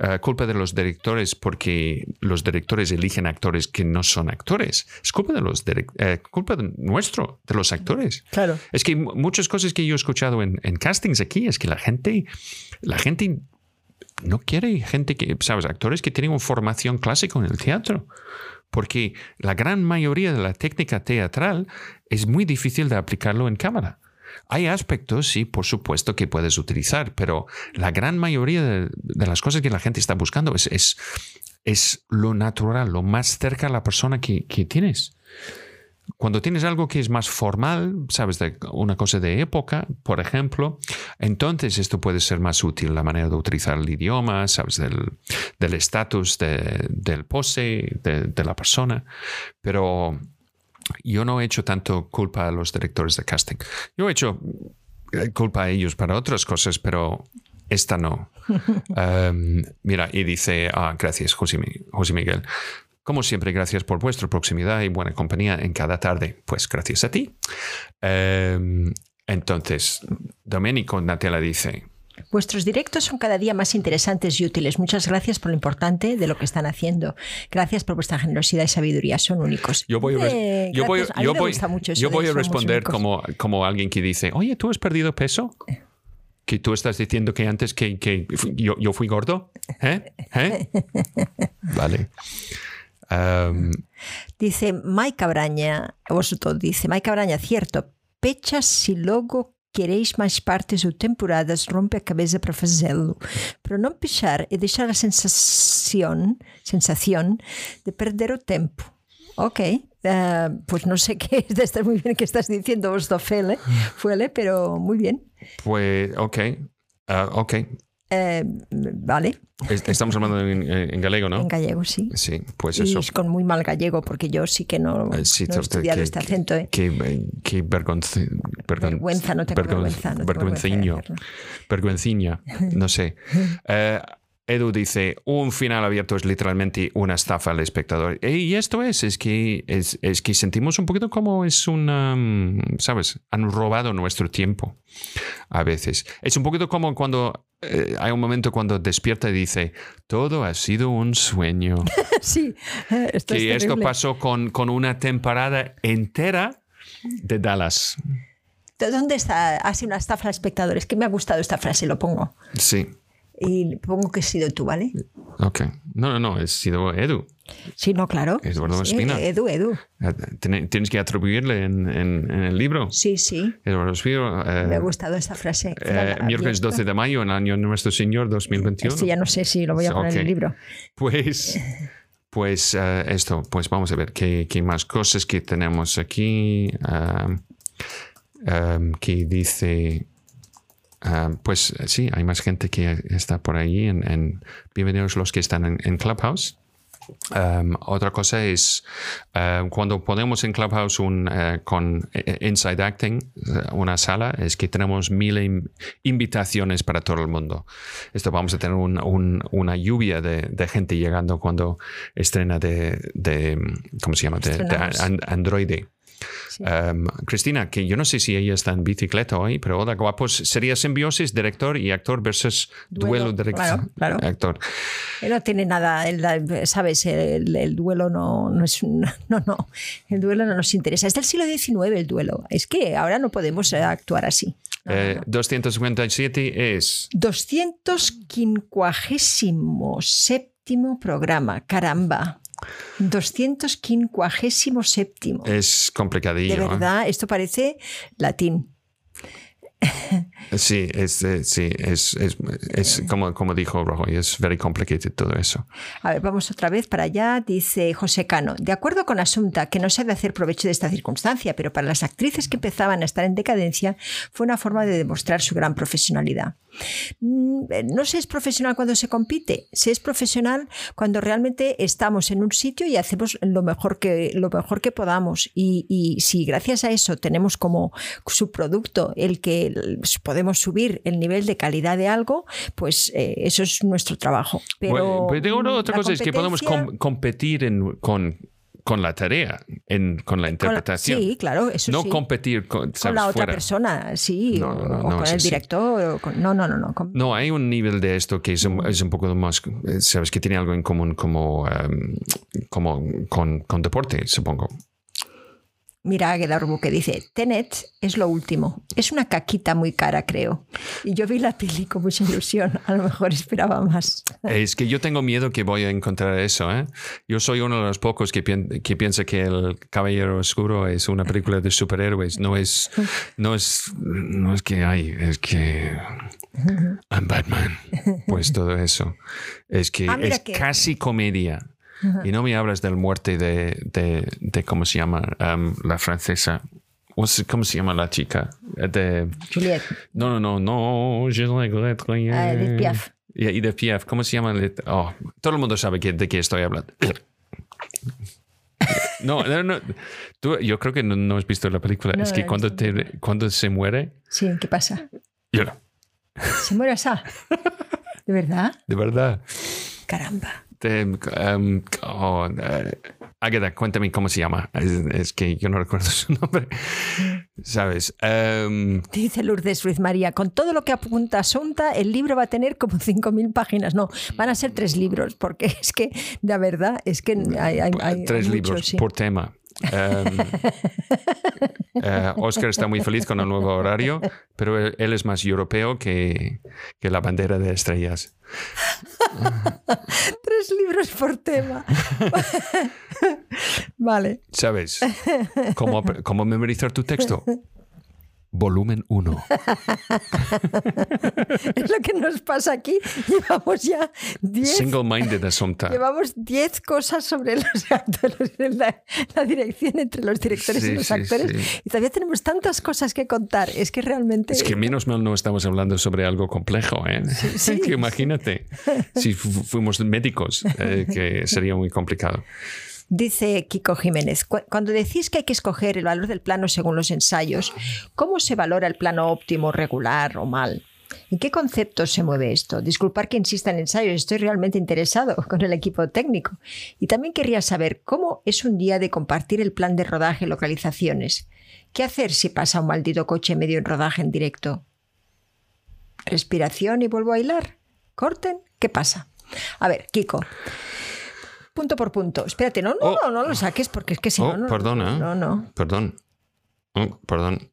eh, culpa de los directores, porque los directores eligen actores que no son actores. Es culpa de los eh, culpa de nuestro, de los actores. Claro. Es que mu- muchas cosas que yo he escuchado en, en castings aquí es que la gente, la gente no quiere gente que, sabes, actores que tienen formación clásica en el teatro. Porque la gran mayoría de la técnica teatral es muy difícil de aplicarlo en cámara. Hay aspectos, sí, por supuesto, que puedes utilizar, pero la gran mayoría de, de las cosas que la gente está buscando es, es, es lo natural, lo más cerca a la persona que, que tienes. Cuando tienes algo que es más formal, sabes, de una cosa de época, por ejemplo, entonces esto puede ser más útil, la manera de utilizar el idioma, sabes, del del estatus de- del pose, de, de la persona. Pero yo no he hecho tanto culpa a los directores de casting. Yo he hecho eh, culpa a ellos para otras cosas, pero esta no. Um, mira, y dice, ah, gracias, José, José Miguel. Como siempre, gracias por vuestra proximidad y buena compañía en cada tarde. Pues gracias a ti. Um, entonces, Domenico Natella dice, Vuestros directos son cada día más interesantes y útiles. Muchas gracias por lo importante de lo que están haciendo. Gracias por vuestra generosidad y sabiduría. Son únicos. Yo voy a, Eh, yo voy, yo voy- yo voy responder como, como alguien que dice, oye, ¿tú has perdido peso? Que tú estás diciendo que antes que, que fu- yo, yo fui gordo. ¿Eh? ¿Eh? Vale. Um... Dice Mike Braña, vosotros dice Mike Cabraña, cierto, pecha si logo quereis máis partes ou temporadas rompe a cabeza para facelo, pero non pixar e deixar a sensación, sensación de perder o tempo. Ok, Uh, pues no sé qué estar muy bien que estás diciendo Fele, fuele, pero muy bien. Pues, ok, uh, ok. Eh, vale. Estamos hablando en, gallego, ¿no? En gallego, sí. Sí, pues y eso. con muy mal gallego, porque yo sí que no, eh, sí, no he estudiado que, este acento. ¿eh? Qué, qué vergonza, vergüenza, no tengo vergüenza. No vergüenza no sé. Eh, Edu dice, un final abierto es literalmente una estafa al espectador. Y esto es, es que, es, es que sentimos un poquito como es una, mm, ¿sabes? Han robado nuestro tiempo a veces. Es un poquito como cuando eh, hay un momento cuando despierta y dice, todo ha sido un sueño. sí, esto que esto pasó con, con una temporada entera de Dallas. ¿Dónde está? Ha sido una estafa al espectador. Es que me ha gustado esta frase, lo pongo. Sí. Y pongo que he sido tú, ¿vale? Ok. No, no, no, he sido Edu. Sí, no, claro. Eduardo Espina. Edu, Edu. Eh, tienes que atribuirle en, en, en el libro. Sí, sí. Eduardo Espina. Eh, Me ha gustado esa frase. Eh, miércoles 12 de mayo, en el año Nuestro Señor 2021. Sí, ya no sé si lo voy a poner en el libro. Pues, pues uh, esto, pues vamos a ver qué, qué, más cosas que tenemos aquí. Uh, um, que dice Ah, pues sí, hay más gente que está por ahí. En, bienvenidos los que están en, Clubhouse. otra cosa es cuando ponemos en Clubhouse un, eh, con eh, Inside Acting eh, una sala, es que tenemos mil invitaciones para todo el mundo. Esto vamos a tener una lluvia de, gente llegando cuando estrena de, de ¿cómo se llama? De, de Android. Em, Cristina, que yo no sé si ella está en bicicleta hoy, pero hola guapos, sería simbiosis director y actor versus duelo, director claro, actor. No tiene nada, sabes, el, duelo no, no es no, no, el duelo no nos interesa. Es del siglo XIX el duelo. Es que ahora no podemos eh, actuar así. 257 eh, es 257 programa, caramba. 257. Es complicadillo. De verdad, esto parece latín. Sí, es, eh, sí, es, es, es como, como dijo Rojo, es very complicated todo eso. A ver, vamos otra vez para allá. Dice José Cano, de acuerdo con Asunta, que no se de hacer provecho de esta circunstancia, pero para las actrices que empezaban a estar en decadencia fue una forma de demostrar su gran profesionalidad. Mm, no se es profesional cuando se compite, se es profesional cuando realmente estamos en un sitio y hacemos lo mejor que, lo mejor que podamos. Y, y si gracias a eso tenemos como subproducto el que podemos subir el nivel de calidad de algo, pues eh, eso es nuestro trabajo. Pero bueno, otra cosa es que podemos competir en, con con la tarea, en, con la interpretación. sí, claro, eso no competir con, la otra persona, sí, o, con el director. no, no, no, no. No, hay un nivel de esto que es un, es un poco más, sabes, que tiene algo en común como, em, como con, con deporte, supongo. Mira Aguilar que dice, Tenet es lo último. Es una caquita muy cara, creo. Y yo vi la peli con mucha ilusión. A lo mejor esperaba más. Es que yo tengo miedo que voy a encontrar eso. ¿eh? Yo soy uno de los pocos que, que piensa que El Caballero Oscuro es una película de superhéroes. No es, no es, no es que hay, es que... I'm Batman. Pues todo eso. Es que ah, es casi comedia. Y no me hablas del muerte de, de, de ¿cómo se llama? Um, la francesa. ¿Cómo se llama la chica? De... Juliette. No, no, no, no. Juliette. Uh, Edith Piaf. Y de Piaf. ¿Cómo se llama? Oh, todo el mundo sabe de qué estoy hablando. No, no, no. Tú, yo creo que no, has visto la película. es que cuando, te, cuando se muere. Sí, ¿qué pasa? Llora. ¿Se muere esa? ¿De verdad? De verdad. Caramba. Um, oh, uh, cuéntame cómo se llama. Es, que yo no recuerdo su nombre. ¿Sabes? Um, Dice Lourdes Ruiz María, con todo lo que apunta Asunta, el libro va a tener como 5.000 páginas. No, van a ser tres libros, porque es que, la verdad, es que hay... tres libros por tema. Oscar está muy feliz con el nuevo horario, pero él, es más europeo que, que, la bandera de estrellas. Tres libros por tema. vale. ¿Sabes cómo, cómo memorizar tu texto? Volumen 1. es lo que nos pasa aquí. Llevamos ya 10. Single-minded Assumpta. Llevamos 10 cosas sobre los actores, la, la dirección entre los directores Sí, y los sí, actores. sí. Y todavía tenemos tantas cosas que contar. Es que realmente. Es que menos mal no estamos hablando sobre algo complejo, ¿eh? Que imagínate, si fu- fuimos médicos, eh, que sería muy complicado. Dice Kiko Jiménez, "Cu- cuando decís que hay que escoger el valor del plano según los ensayos, ¿cómo se valora el plano óptimo, regular o mal? ¿En qué conceptos se mueve esto? Disculpar que insista en ensayos, estoy realmente interesado con el equipo técnico. Y también querría saber cómo es un día de compartir el plan de rodaje y localizaciones. ¿Qué hacer si pasa un maldito coche medio en rodaje en directo? ¿Respiración y vuelvo a hilar? ¿Corten? ¿Qué pasa? A ver, Kiko. Punto por punto. Espérate, no, no, Oh. no, no lo saques porque es que si Oh, no, no. perdona. No, no. Perdón. Oh, perdón.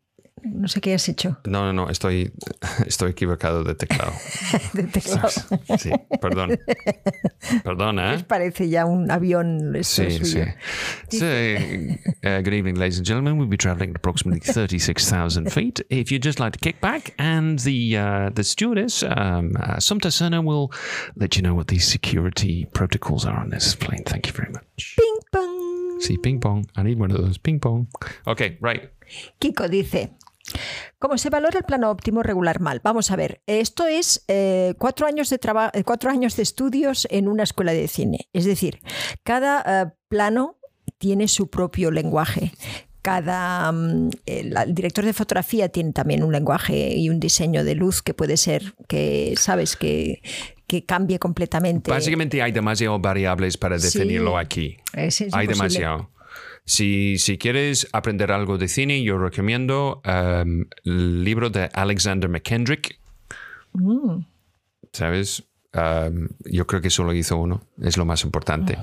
No sé qué has hecho. No, no, no, estoy, estoy equivocado de teclado. de teclado. Sí, perdón. Perdona, ¿eh? Parece ya un avión. Sí, sí. suyo. So, uh, good evening, ladies and gentlemen. We'll be traveling at approximately 36,000 feet. If you'd just like to kick back, and the uh, the stewardess, um, uh, Sumta Sana, will let you know what the security protocols are on this plane. Thank you very much. Ping pong. See, ping pong. I need one of those. Ping pong. Okay, right. Kiko dice. ¿Cómo se valora el plano óptimo regular mal? Vamos a ver, esto es eh, cuatro, años de eh, cuatro años de estudios en una escuela de cine. Es decir, cada eh, plano tiene su propio lenguaje. Cada mm, el, el director de fotografía tiene también un lenguaje y un diseño de luz que puede ser que sabes que, que cambie completamente. Básicamente hay demasiadas variables para Sí. definirlo aquí. Hay imposible. demasiado. Si, si quieres aprender algo de cine, yo recomiendo um, el libro de Alexander McKendrick. Mm. ¿Sabes? Um, yo creo que solo hizo uno, es lo más importante.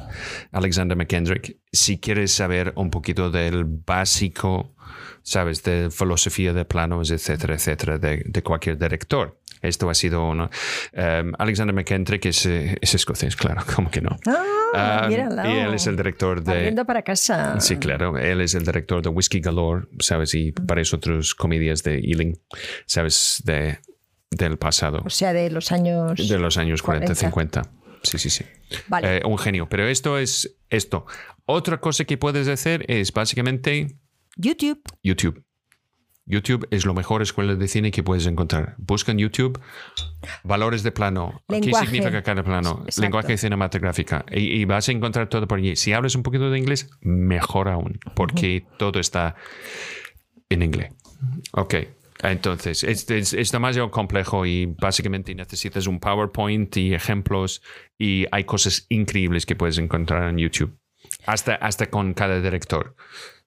Alexander McKendrick. Si quieres saber un poquito del básico, ¿sabes? De filosofía de planos, etcétera, etcétera, de, de cualquier director. Esto ha sido uno. Um, Alexander McKendrick es, eh, es escocés, claro, ¿cómo que no? Ah, Um, y él es el director de... Barriendo para casa. Sí, claro. Él es el director de Whiskey Galore, ¿sabes? Y varias otras comedias de Ealing, ¿sabes? De, del pasado, O sea, de los años. de los años 40, 40. 50. Sí, sí, sí. Vale. Eh, un genio. Pero esto es esto. Otra cosa que puedes hacer es básicamente YouTube. YouTube. YouTube es la mejor escuela de cine que puedes encontrar. Busca en YouTube valores de plano. Lenguaje. ¿Qué significa cada plano? Exacto. Lenguaje cinematográfica. Y, y vas a encontrar todo por allí. Si hablas un poquito de inglés, mejor aún, porque todo está en inglés. Ok. Entonces, es, es, es demasiado complejo y básicamente necesitas un PowerPoint y ejemplos y hay cosas increíbles que puedes encontrar en YouTube. Hasta, hasta con cada director.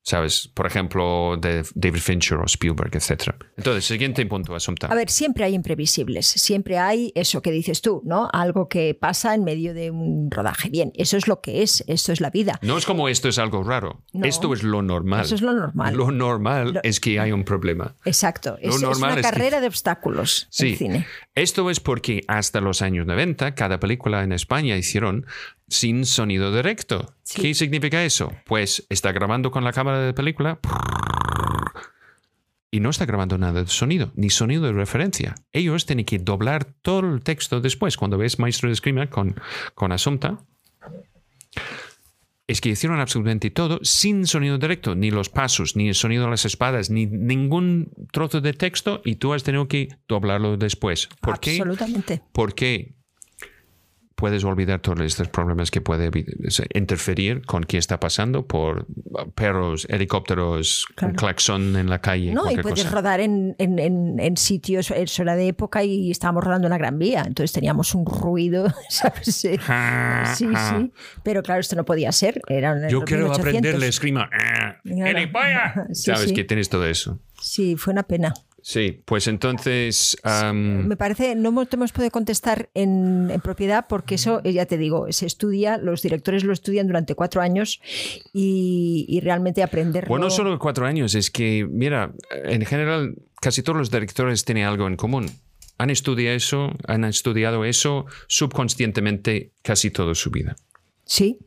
¿Sabes? Por ejemplo, de David Fincher o Spielberg, etc. Entonces, siguiente punto, Asunta. A ver, siempre hay imprevisibles, siempre hay eso que dices tú, ¿no? Algo que pasa en medio de un rodaje. Bien, eso es lo que es, esto es la vida. No es como esto es algo raro. No. esto es lo normal. Eso es lo normal. Lo normal Lo- es que hay un problema. Exacto, Lo es, es una es que- carrera de obstáculos Sí, el cine. esto es porque hasta los años 90 cada película en España hicieron sin sonido directo. Sí. ¿Qué significa eso? Pues está grabando con la cámara de película y no está grabando nada de sonido, ni sonido de referencia. Ellos tienen que doblar todo el texto después. Cuando ves Maestro de Screamer con, con Asunta, es que hicieron absolutamente todo sin sonido directo, ni los pasos, ni el sonido de las espadas, ni ningún trozo de texto, y tú has tenido que doblarlo después. ¿Por qué? Absolutamente. Porque puedes olvidar todos estos problemas que puede interferir con qué está pasando por perros, helicópteros, Claro. un claxon en la calle. No, y puedes cosa. rodar en, en- en- en sitios, eso era de época y estábamos rodando en la Gran Vía, entonces teníamos un ruido, ¿sabes? Sí, sí. Pero claro, esto no podía ser. Era Yo quiero 1800. aprenderle. Ah, Claro. ¡Gilipollas! Sí, Sabes sí. que tienes todo eso. Sí, fue una pena. Sí, pues entonces. Me parece, no hemos- podido contestar en, en propiedad porque eso, eh, ya te digo, se estudia, los directores lo estudian durante cuatro años y, y realmente aprenderlo. Bueno, no solo cuatro años, es que, mira, en general, casi todos los directores tienen algo en común. Han estudiado eso, han estudiado eso subconscientemente casi toda su vida. Sí.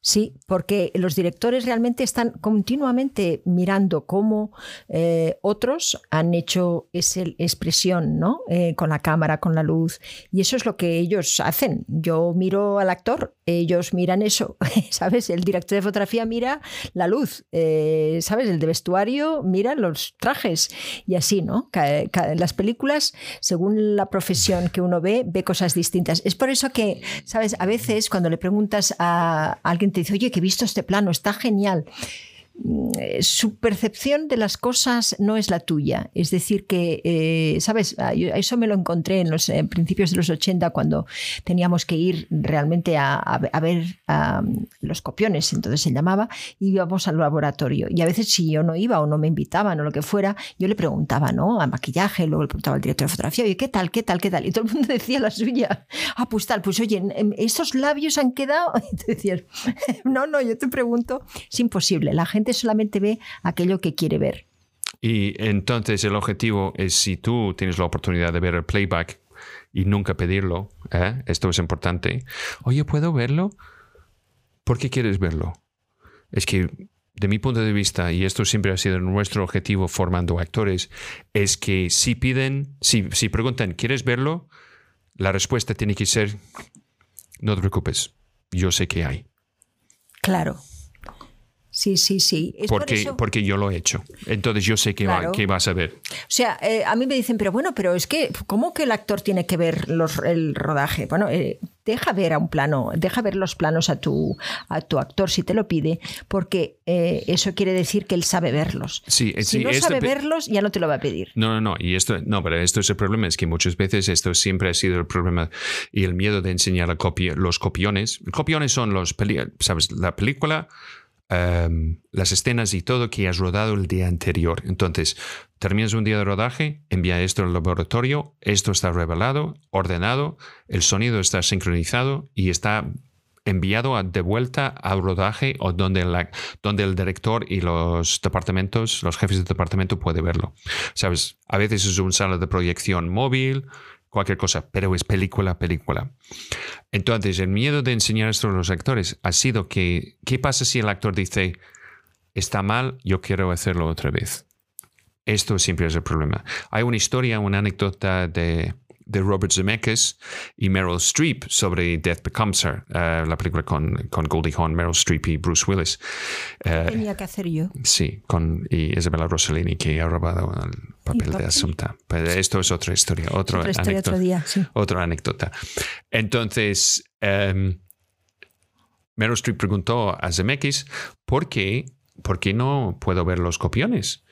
Sí, porque los directores realmente están continuamente mirando cómo eh, otros han hecho esa expresión, ¿no? Eh, con la cámara, con la luz. Y eso es lo que ellos hacen. Yo miro al actor, ellos miran eso, ¿sabes? El director de fotografía mira la luz, eh, ¿sabes? El de vestuario mira los trajes y así, ¿no? las películas, según la profesión que uno ve, ve cosas distintas. Es por eso que, ¿sabes? A veces cuando le preguntas a alguien te dice, oye, que he visto este plano, está genial. Mm, su percepción de las cosas no es la tuya. Es decir, que, eh, ¿sabes? Ah, eso me lo encontré en los principios de los 80 cuando teníamos que ir realmente a, ver los copiones, entonces se llamaba, y íbamos al laboratorio. Y a veces si yo no iba o no me invitaban o lo que fuera, yo le preguntaba, ¿no? A maquillaje, luego le preguntaba al director de fotografía, oye, ¿qué tal, qué tal, qué tal? Y todo el mundo decía la suya. Ah, pues tal, pues oye, ¿estos labios han quedado? Y tú decías, no, no, yo te pregunto, es imposible. La gente solamente ve aquello que quiere ver. Y entonces el objetivo es si tú tienes la oportunidad de ver el playback y nunca pedirlo, ¿eh? esto es importante. Oye, ¿puedo verlo? ¿Por qué quieres verlo? Es que de mi punto de vista, y esto siempre ha sido nuestro objetivo formando actores, es que si piden, si, si preguntan, ¿quieres verlo? La respuesta tiene que ser, no te preocupes, yo sé que hay. Claro. Sí, sí, sí. porque, porque yo lo he hecho. Entonces yo sé que, va, que vas a ver. O sea, eh, a mí me dicen, pero bueno, pero es que, ¿cómo que el actor tiene que ver los, el rodaje? Bueno, eh, deja ver a un plano, deja ver los planos a tu, a tu actor si te lo pide, porque eh, eso quiere decir que él sabe verlos. Sí, si no sabe verlos, ya no te lo va a pedir. No, no, no. Y esto, no, pero esto es el problema, es que muchas veces esto siempre ha sido el problema y el miedo de enseñar a los copiones. Copiones son los, ¿sabes? La película Em, las escenas y todo que has rodado el día anterior. Entonces, terminas un día de rodaje, envía esto al laboratorio, esto está revelado, ordenado, el sonido está sincronizado y está enviado de vuelta al rodaje o donde, el director y los departamentos, los jefes de departamento puede verlo. Sabes, a veces es un sala de proyección móvil, cualquier cosa, pero es película, película. Entonces, el miedo de enseñar esto a los actores ha sido que, ¿qué pasa si el actor dice, está mal, yo quiero hacerlo otra vez? Esto siempre es el problema. Hay una historia, una anécdota de, de Robert Zemeckis y Meryl Streep sobre Death Becomes Her, eh, la película con, con, Goldie Hawn, Meryl Streep y Bruce Willis. Eh, Tenía que hacer yo. Sí, con y Isabella Rossellini, que ha robado el papel de Asunta. Pero esto es otra historia, otro otra historia anécdota, otro día, sí. Otra anécdota. Entonces, um, Meryl Streep preguntó a Zemeckis, ¿por qué, ¿por qué no puedo ver los copiones?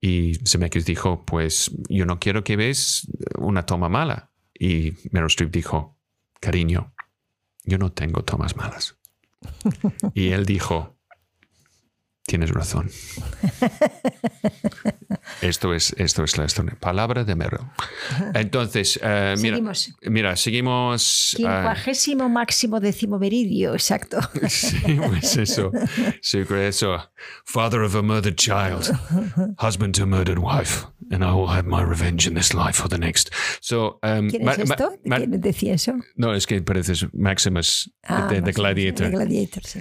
Y Zemeckis dijo, pues yo no quiero que ves una toma mala. Y Meryl Streep dijo, cariño, yo no tengo tomas malas. y él dijo, tienes razón. Esto es, esto es la historia. Palabra de Meryl. Entonces, uh, mira, seguimos. mira, seguimos. Eh, Quincuagésimo uh, máximo décimo meridio, exacto. sí, pues eso. Sí, eso. Father of a murdered child, husband to a murdered wife, and I will have my revenge in this life or the next. So, um, ¿Quién es esto? ¿Quién decía eso? No, es que pareces Maximus ah, de, de, Gladiator. De Gladiator, sí.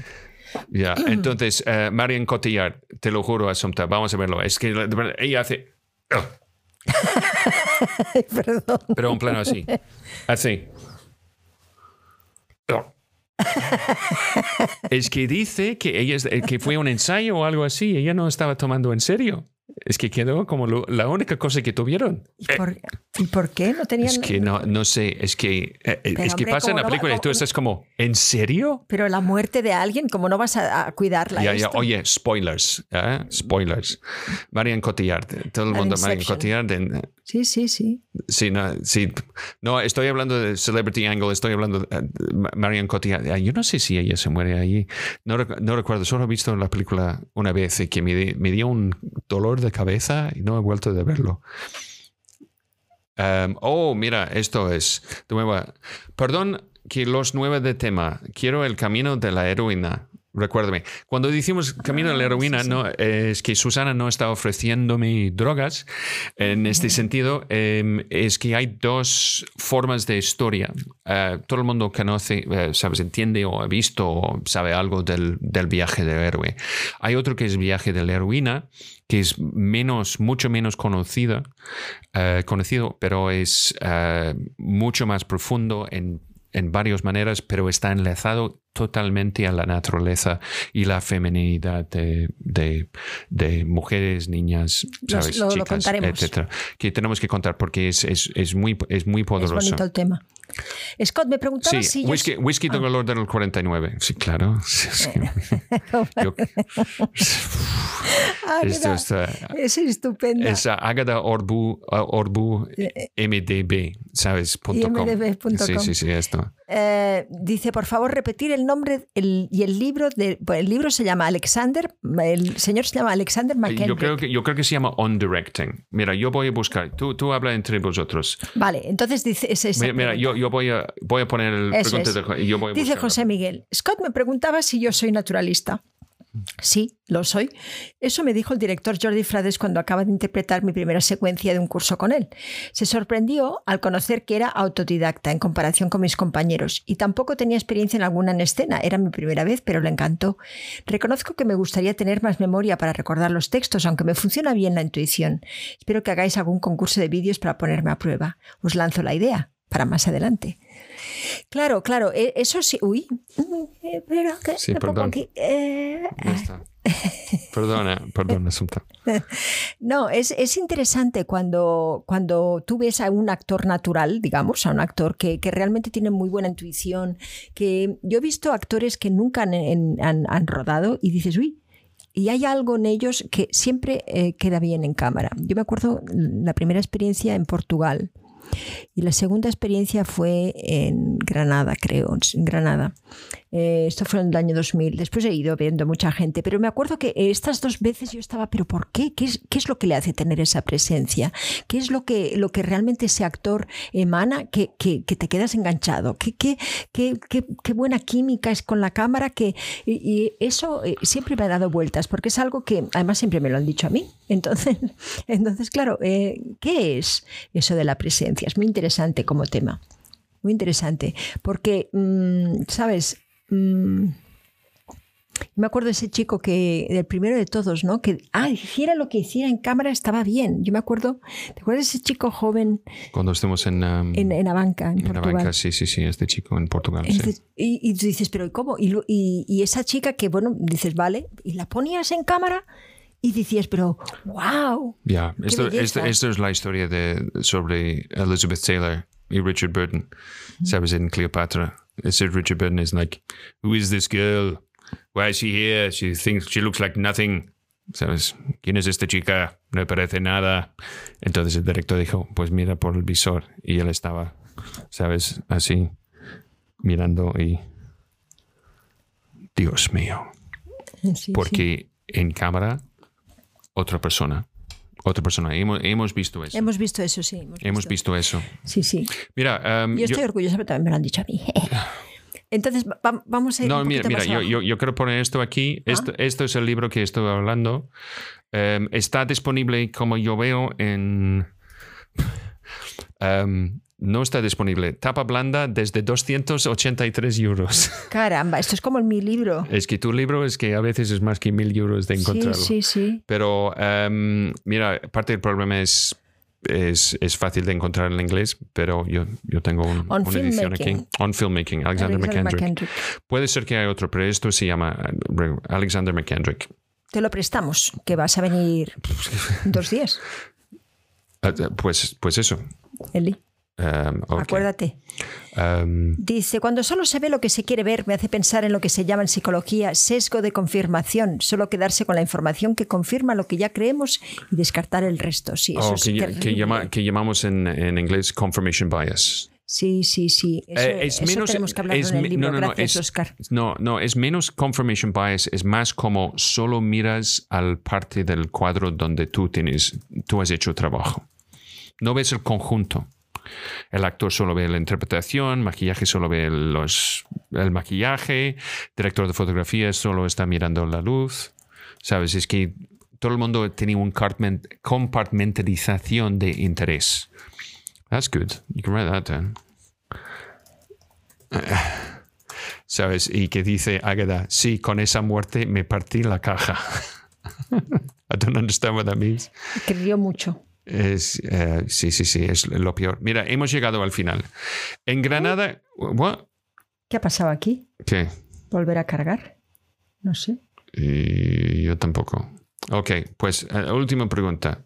Ya, entonces, uh, Marion Cotillard, te lo juro, Asunta, vamos a verlo. Es que ella hace. Oh. Perdón. Pero un plano así. Así. Oh. es que dice que ella que fue un ensayo o algo así. Ella no estaba tomando en serio. Es que quedó como la única cosa que tuvieron. ¿Y por, qué no tenían? Es que no, no sé, es que, eh, es que pasa en la película y tú estás como, ¿en serio? Pero la muerte de alguien, ¿cómo no vas a, cuidarla? Ya, oye, spoilers, ¿eh? spoilers. Marian Cotillard, todo el mundo, Marian Cotillard. Sí, sí, sí. Sí no, sí, no, estoy hablando de Celebrity Angle, estoy hablando de uh, Marian Cotillard. Yo no sé si ella se muere allí. No, no recuerdo, solo he visto la película una vez y que me, me dio un dolor de cabeza y no he vuelto a verlo. Um, oh, mira, esto es de. Perdón que los nueve de tema. Quiero el camino de la heroína. Recuérdame. Cuando decimos camino a la Ah, heroína, no, eh, es que Susana no está ofreciéndome drogas. En este sentido, eh, es que hay dos formas de historia. Eh, todo el mundo conoce, sabes, entiende o ha visto o sabe algo del, del viaje del héroe. Hay otro que es viaje de la heroína, que es menos, mucho menos conocido, conocido pero es mucho más profundo en, en varias maneras, pero está enlazado totalmente a la naturaleza y la feminidad de, de- de mujeres, niñas, ¿sabes? lo- lo chicas, contaremos. etcétera. Que tenemos que contar porque es, es, es muy, es muy Es poderoso. bonito el tema. Scott, me preguntaba Sí, si yo whisky, whisky de color del 49. Sí, claro. Es que- yo- Ah, esto está- es estupenda. es Agada Orbu, Orbu MDB, ¿sabes? Punto com. IMDb punto Sí, com. sí, sí, esto. Eh, dice, por favor, repetir el nombre el- y el libro. De, el libro se llama Alexander, el señor se llama Alexander McKendrick. Yo creo, que, yo creo que se llama On Directing. Mira, yo voy a buscar. Tú, tú habla entre vosotros. Vale, entonces dice... es Mira, mira, yo, yo voy, a, voy a poner el pregunta de- yo voy a Dice. José Miguel, Scott me preguntaba si yo soy naturalista. Sí, lo soy. Eso me dijo el director Jordi Frades cuando acaba de interpretar mi primera secuencia de un curso con él. Se sorprendió al conocer que era autodidacta en comparación con mis compañeros y tampoco tenía experiencia en alguna en escena. Era mi primera vez, pero le encantó. Reconozco que me gustaría tener más memoria para recordar los textos, aunque me funciona bien la intuición. Espero que hagáis algún concurso de vídeos para ponerme a prueba. Os lanzo la idea para más adelante. Claro, claro, e- eso sí. Uy, eh, espera, que Sí, perdón. aquí. Eh, Ya está. Perdona, perdona, Asunta. no, es, es interesante cuando, cuando tú ves a un actor natural, digamos, a un actor que, que realmente tiene muy buena intuición, que yo he visto actores que nunca han, en- han- han rodado y dices, uy, y hay algo en ellos que siempre eh, queda bien en cámara. Yo me acuerdo la primera experiencia en Portugal y la segunda experiencia fue en Granada, creo, en Granada. Eh, esto fue en el año 2000. Después he ido viendo mucha gente, pero me acuerdo que estas dos veces yo estaba, pero ¿por qué? ¿Qué es, qué es lo que le hace tener esa presencia? ¿Qué es lo que, lo que realmente ese actor emana que, que- te quedas enganchado? ¿Qué, qué, qué, buena química es con la cámara? Que, y, eso eh, siempre me ha dado vueltas, porque es algo que además siempre me lo han dicho a mí. Entonces, entonces claro, eh, ¿qué es eso de la presencia? Es muy interesante como tema. Muy interesante, porque, mm, ¿sabes? Mm, me acuerdo de ese chico que, del primero de todos, ¿no? Que, ah, hiciera lo que hiciera en cámara estaba bien. Yo me acuerdo, ¿te acuerdas de ese chico joven Cuando estemos en, um, en, en Abanca, en, en Portugal? banca, sí, sí, sí, este chico en Portugal. sí. Y, y tú dices, pero ¿y cómo? Y, y- y esa chica que, bueno, dices, vale, y la ponías en cámara y decías, pero, wow. Ya, esto, belleza. esto, esto es la historia de, sobre Elizabeth Taylor y Richard Burton. ¿Sabes? En Cleopatra. Ese Richard Burton es like, who is this girl? Why is she here? She thinks she looks like nothing. ¿Sabes? ¿Quién es esta chica? No parece nada. Entonces el director dijo, pues mira por el visor. Y él estaba, ¿sabes? Así, mirando y... Dios mío. Sí, sí. Porque en cámara, otra persona. Otra persona. Hemos, hemos visto eso. Hemos visto eso, sí. Hemos, Hemos visto eso. Sí, sí. Mira, um, Yo yo- estoy orgullosa, pero también me lo han dicho a mí. Entonces, va- vamos a ir no, un mira, mira yo, yo, yo quiero poner esto aquí. Esto, esto es el libro que estoy hablando. Um, está disponible, como yo veo, en. um, no está disponible. Tapa blanda desde 283 euros. Caramba, esto es como mi libro. es que tu libro es que a veces es más que mil euros de Sí, encontrarlo. sí, sí. Pero um, mira, parte del problema es, es, es fácil de encontrar en inglés, pero yo, yo tengo un- On una edición aquí. On Filmmaking, Alexander, Alexander McKendrick. McKendrick. Puede ser que hay otro, pero esto se llama Alexander McKendrick. Te lo prestamos, que vas a venir en dos días, Ah, Pues, pues eso. Eli. Um, ok. Acuérdate. Um, Dice, cuando solo se ve lo que se quiere ver, me hace pensar en lo que se llama en psicología sesgo de confirmación, solo quedarse con la información que confirma lo que ya creemos y descartar el resto. Sí, eso oh, es que, que terrible. llama- que llamamos en, en inglés confirmation bias. Sí, sí, sí. Eso, Eh, es eso menos- tenemos que hablarlo es en el libro. no, no, no, Gracias, es- Oscar. No, no, es menos confirmation bias, es más como solo miras al parte del cuadro donde tú tienes, tú has hecho trabajo. No ves el conjunto. El actor solo ve la interpretación, maquillaje solo ve el maquillaje, director de fotografía solo está mirando la luz. ¿Sabes? Es que todo el mundo tiene una compartmentalización de interés. That's good. You can write that down. ¿Sabes? Y que dice Águeda, sí, con esa muerte me partí la caja. I don't understand what that means. Que río mucho. Es, eh, sí, sí, sí, es lo peor. Mira, hemos llegado al final. En Granada. What? ¿Qué ha pasado aquí? ¿Qué? ¿Volver a cargar? No sé. Y yo tampoco. Ok, pues eh, última pregunta.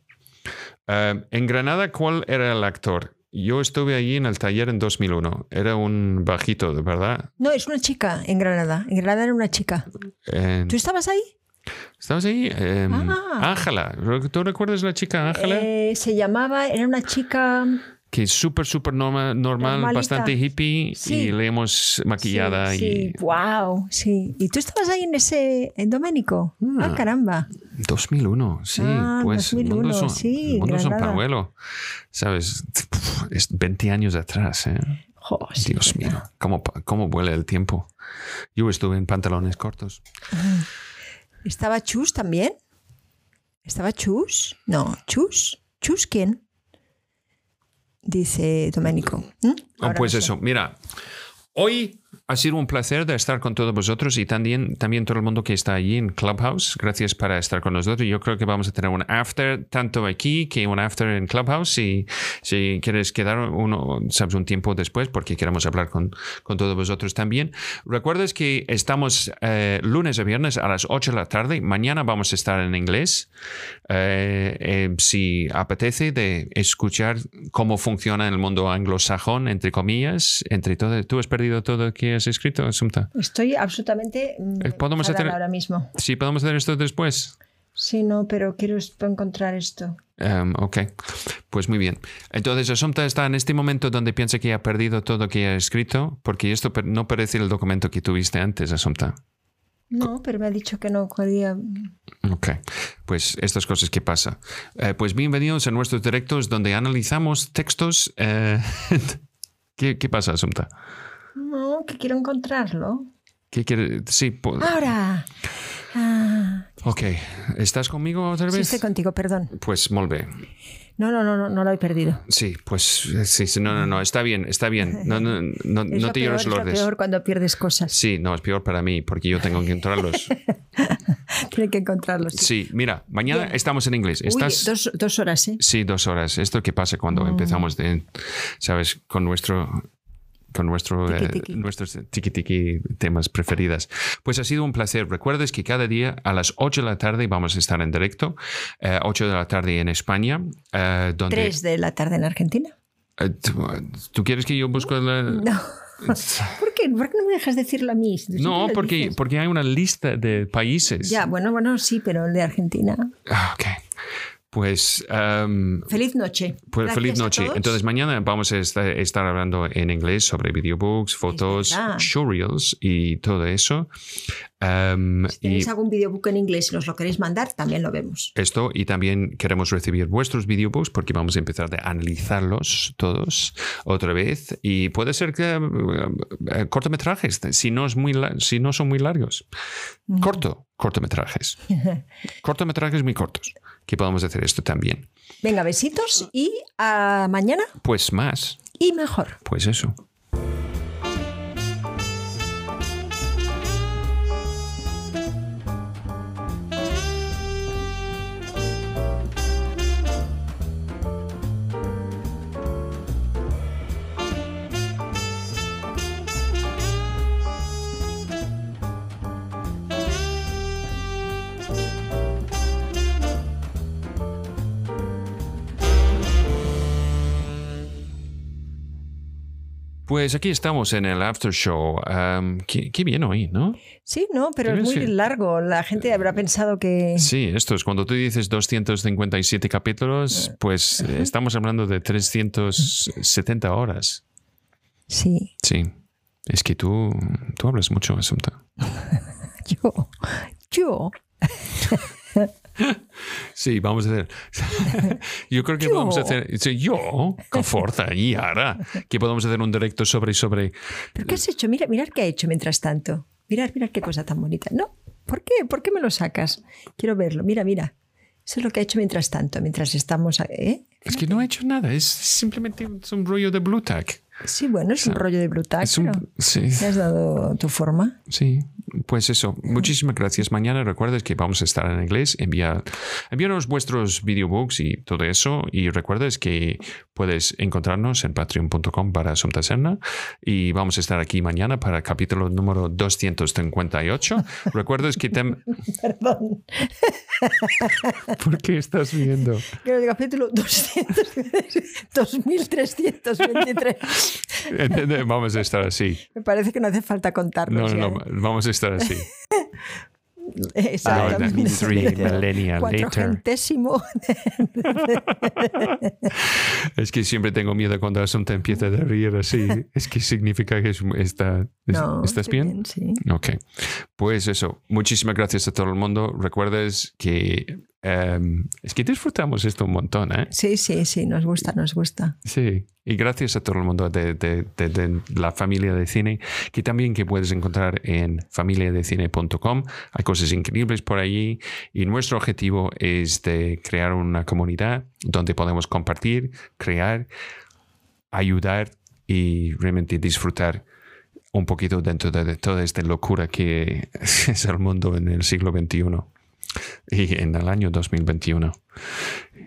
Eh, en Granada, ¿cuál era el actor? Yo estuve allí en el taller en 2001. Era un bajito, ¿verdad? No, es una chica en Granada. En Granada era una chica. ¿Tú estabas ahí? ¿Estabas ahí? Eh, Ah. Ángela. ¿Tú recuerdas la chica Ángela? Eh, se llamaba, era una chica. que es súper, súper norma- normal, Normalita. bastante hippie Sí. y le hemos maquillada Sí, y... sí, wow, sí. ¿Y tú estabas ahí en ese, en Doménico? Ah, Ah. caramba. 2001, sí, Ah, pues 2001, mundo es un, sí, mundo Granada. pañuelo, ¿sabes? Es 20 años atrás, ¿eh? Jo, sí, Dios mío, ¿cómo, cómo vuela el tiempo. Yo estuve en pantalones cortos. ¿Estaba Chus también? ¿Estaba Chus? No, Chus. ¿Chus quién? Dice Doménico. Ahora pues no sé. eso, mira, hoy ha sido un placer de estar con todos vosotros y también, también todo el mundo que está allí en Clubhouse. Gracias por estar con nosotros. Yo creo que vamos a tener un after tanto aquí que un after en Clubhouse. Si, si quieres quedar uno, sabes, un tiempo después, porque queremos hablar con, con todos vosotros también. Recuerdes que estamos eh, lunes a viernes a las 8 de la tarde. Mañana vamos a estar en inglés. Eh, eh, si apetece de escuchar cómo funciona el mundo anglosajón, entre comillas, entre todo. ¿Tú has perdido todo lo que has escrito, Asunta? Estoy absolutamente. mm, Eh, podemos hacer- ahora mismo. Sí, podemos hacer esto después. Sí, no, pero quiero encontrar esto. Um, ok, pues muy bien. Entonces, Asunta está en este momento donde piensa que ha perdido todo lo que ha escrito, porque esto no parece el documento que tuviste antes, Asunta. No, pero me ha dicho que no podía. Ok, pues estas cosas que pasa. Eh, pues bienvenidos a nuestros directos donde analizamos textos. eh, ¿Qué, ¿Qué pasa, Asunta? No, que quiero encontrarlo. ¿Qué quiere? Sí, Ahora. Ah, ok. ¿Estás conmigo otra sí, vez? estoy contigo, perdón. Pues molt bé. No, no, no, no, no lo he perdido. Sí, pues eh, sí, sí, no, no, no, está bien, está bien. No, no, no, Es no te llores es lo lordes. peor cuando pierdes cosas. Sí, no, es peor para mí porque yo tengo que encontrarlos. Tiene que encontrarlos. Sí, mira, mañana Bien. estamos en inglés. Uy, Estás... dos, dos horas, ¿eh? Sí, dos horas. Esto que pasa cuando empezamos de, sabes, con nuestro con nuestro, eh, Tiki-tiki. nuestros tiki-tiki temas preferidas. Pues ha sido un placer. Recuerdes que cada día a las 8 de la tarde vamos a estar en directo, eh, 8 de la tarde en España, eh, donde... Tres de la tarde en Argentina. Eh, ¿tú, tú quieres que yo busque la...? No. ¿Por qué? ¿Por qué no me dejas decirlo a mí? No, porque, dices. porque hay una lista de países. Ya, bueno, bueno, sí, pero el de Argentina. Ah, ok. Pues... em, Feliz noche. Pues Gracias feliz noche. Entonces mañana vamos a estar, hablando en inglés sobre videobooks, fotos, showreels y todo eso. Um, si y tenéis algún videobook en inglés y nos lo queréis mandar, también lo vemos. esto, y también queremos recibir vuestros videobooks porque vamos a empezar a analizarlos todos otra vez. Y puede ser que eh, cortometrajes, si no, es muy si no son muy largos. Corto, cortometrajes. cortometrajes muy cortos. Que podemos hacer esto también. Venga, besitos y a mañana Pues más, y mejor. pues eso. Pues aquí estamos en el after show. Um, qué, qué bien hoy, ¿no? Sí, no, pero es muy que- largo. La gente habrá pensado que. Sí, esto es cuando tú dices 257 capítulos, pues eh, estamos hablando de 370 horas. Sí, Sí. Es que tú, tú hablas mucho, Asunta. yo. Yo. Sí, vamos a hacer. Yo creo que Yo. vamos a hacer. Yo, con fuerza, y ahora, que podemos hacer un directo sobre. sobre ¿Pero qué has hecho? Mira, mirar qué ha hecho mientras tanto. Mirar, mirar qué cosa tan bonita. No, ¿por qué? ¿Por qué me lo sacas? Quiero verlo. Mira, mira. Eso es lo que ha hecho mientras tanto, mientras estamos. ¿eh? es que no he hecho nada, es simplemente un rollo de Blue Tack. Sí, bueno, es un rollo de pero sí, ¿te has dado tu forma? sí, pues eso. Muchísimas gracias. Mañana recuerdes que vamos a estar en inglés. Envía, envíanos vuestros videobooks y todo eso. Y recuerdes que puedes encontrarnos en patreon.com para Asunta Serna. Y vamos a estar aquí mañana para el capítulo número 258. Recuerdes que... tem- Perdón. ¿Por qué estás viendo? En el capítulo 200, 2323. Vamos a estar así. Me parece que no hace falta contarlo. No, no, no, ¿eh? vamos a estar así. Exactamente. Es que siempre tengo miedo cuando Asunta empieza a reír así. Es que significa que es- está, No, ¿estás estoy bien? Sí. Ok. Pues eso. Muchísimas gracias a todo el mundo. Recuerdes que em, es que disfrutamos esto un montón, ¿eh? sí, sí, sí, nos gusta, nos gusta. Sí, y gracias a todo el mundo de, de- de- de la familia de cine, que también que puedes encontrar en familiadecine.com. Hay cosas increíbles por allí y nuestro objetivo es de crear una comunidad donde podemos compartir, crear, ayudar y realmente disfrutar un poquito dentro de, de toda esta locura que es el mundo en el siglo XXI y en el año 2021.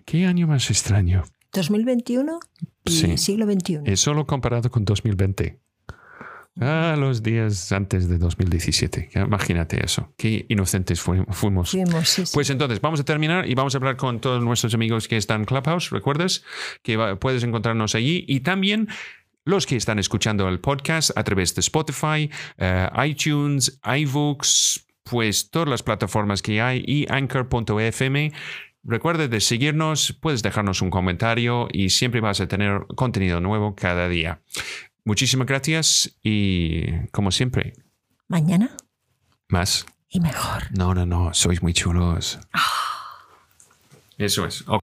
¿Qué año más extraño? 2021 y Sí. siglo XXI. Es solo comparado con 2020. Ah, los días antes de 2017. Imagínate eso. Qué inocentes fu- fuimos. Fuimos, sí, sí. Pues entonces, vamos a terminar y vamos a hablar con todos nuestros amigos que están en Clubhouse. ¿Recuerdas? Que va- puedes encontrarnos allí y también los que están escuchando el podcast a través de Spotify, eh, iTunes, iVoox, pues todas las plataformas que hay y anchor.fm. Recuerda de seguirnos, puedes dejarnos un comentario y siempre vas a tener contenido nuevo cada día. Muchísimas gracias y como siempre, Mañana más. y mejor. No, no, no, sois muy chulos. Eso es. Ok.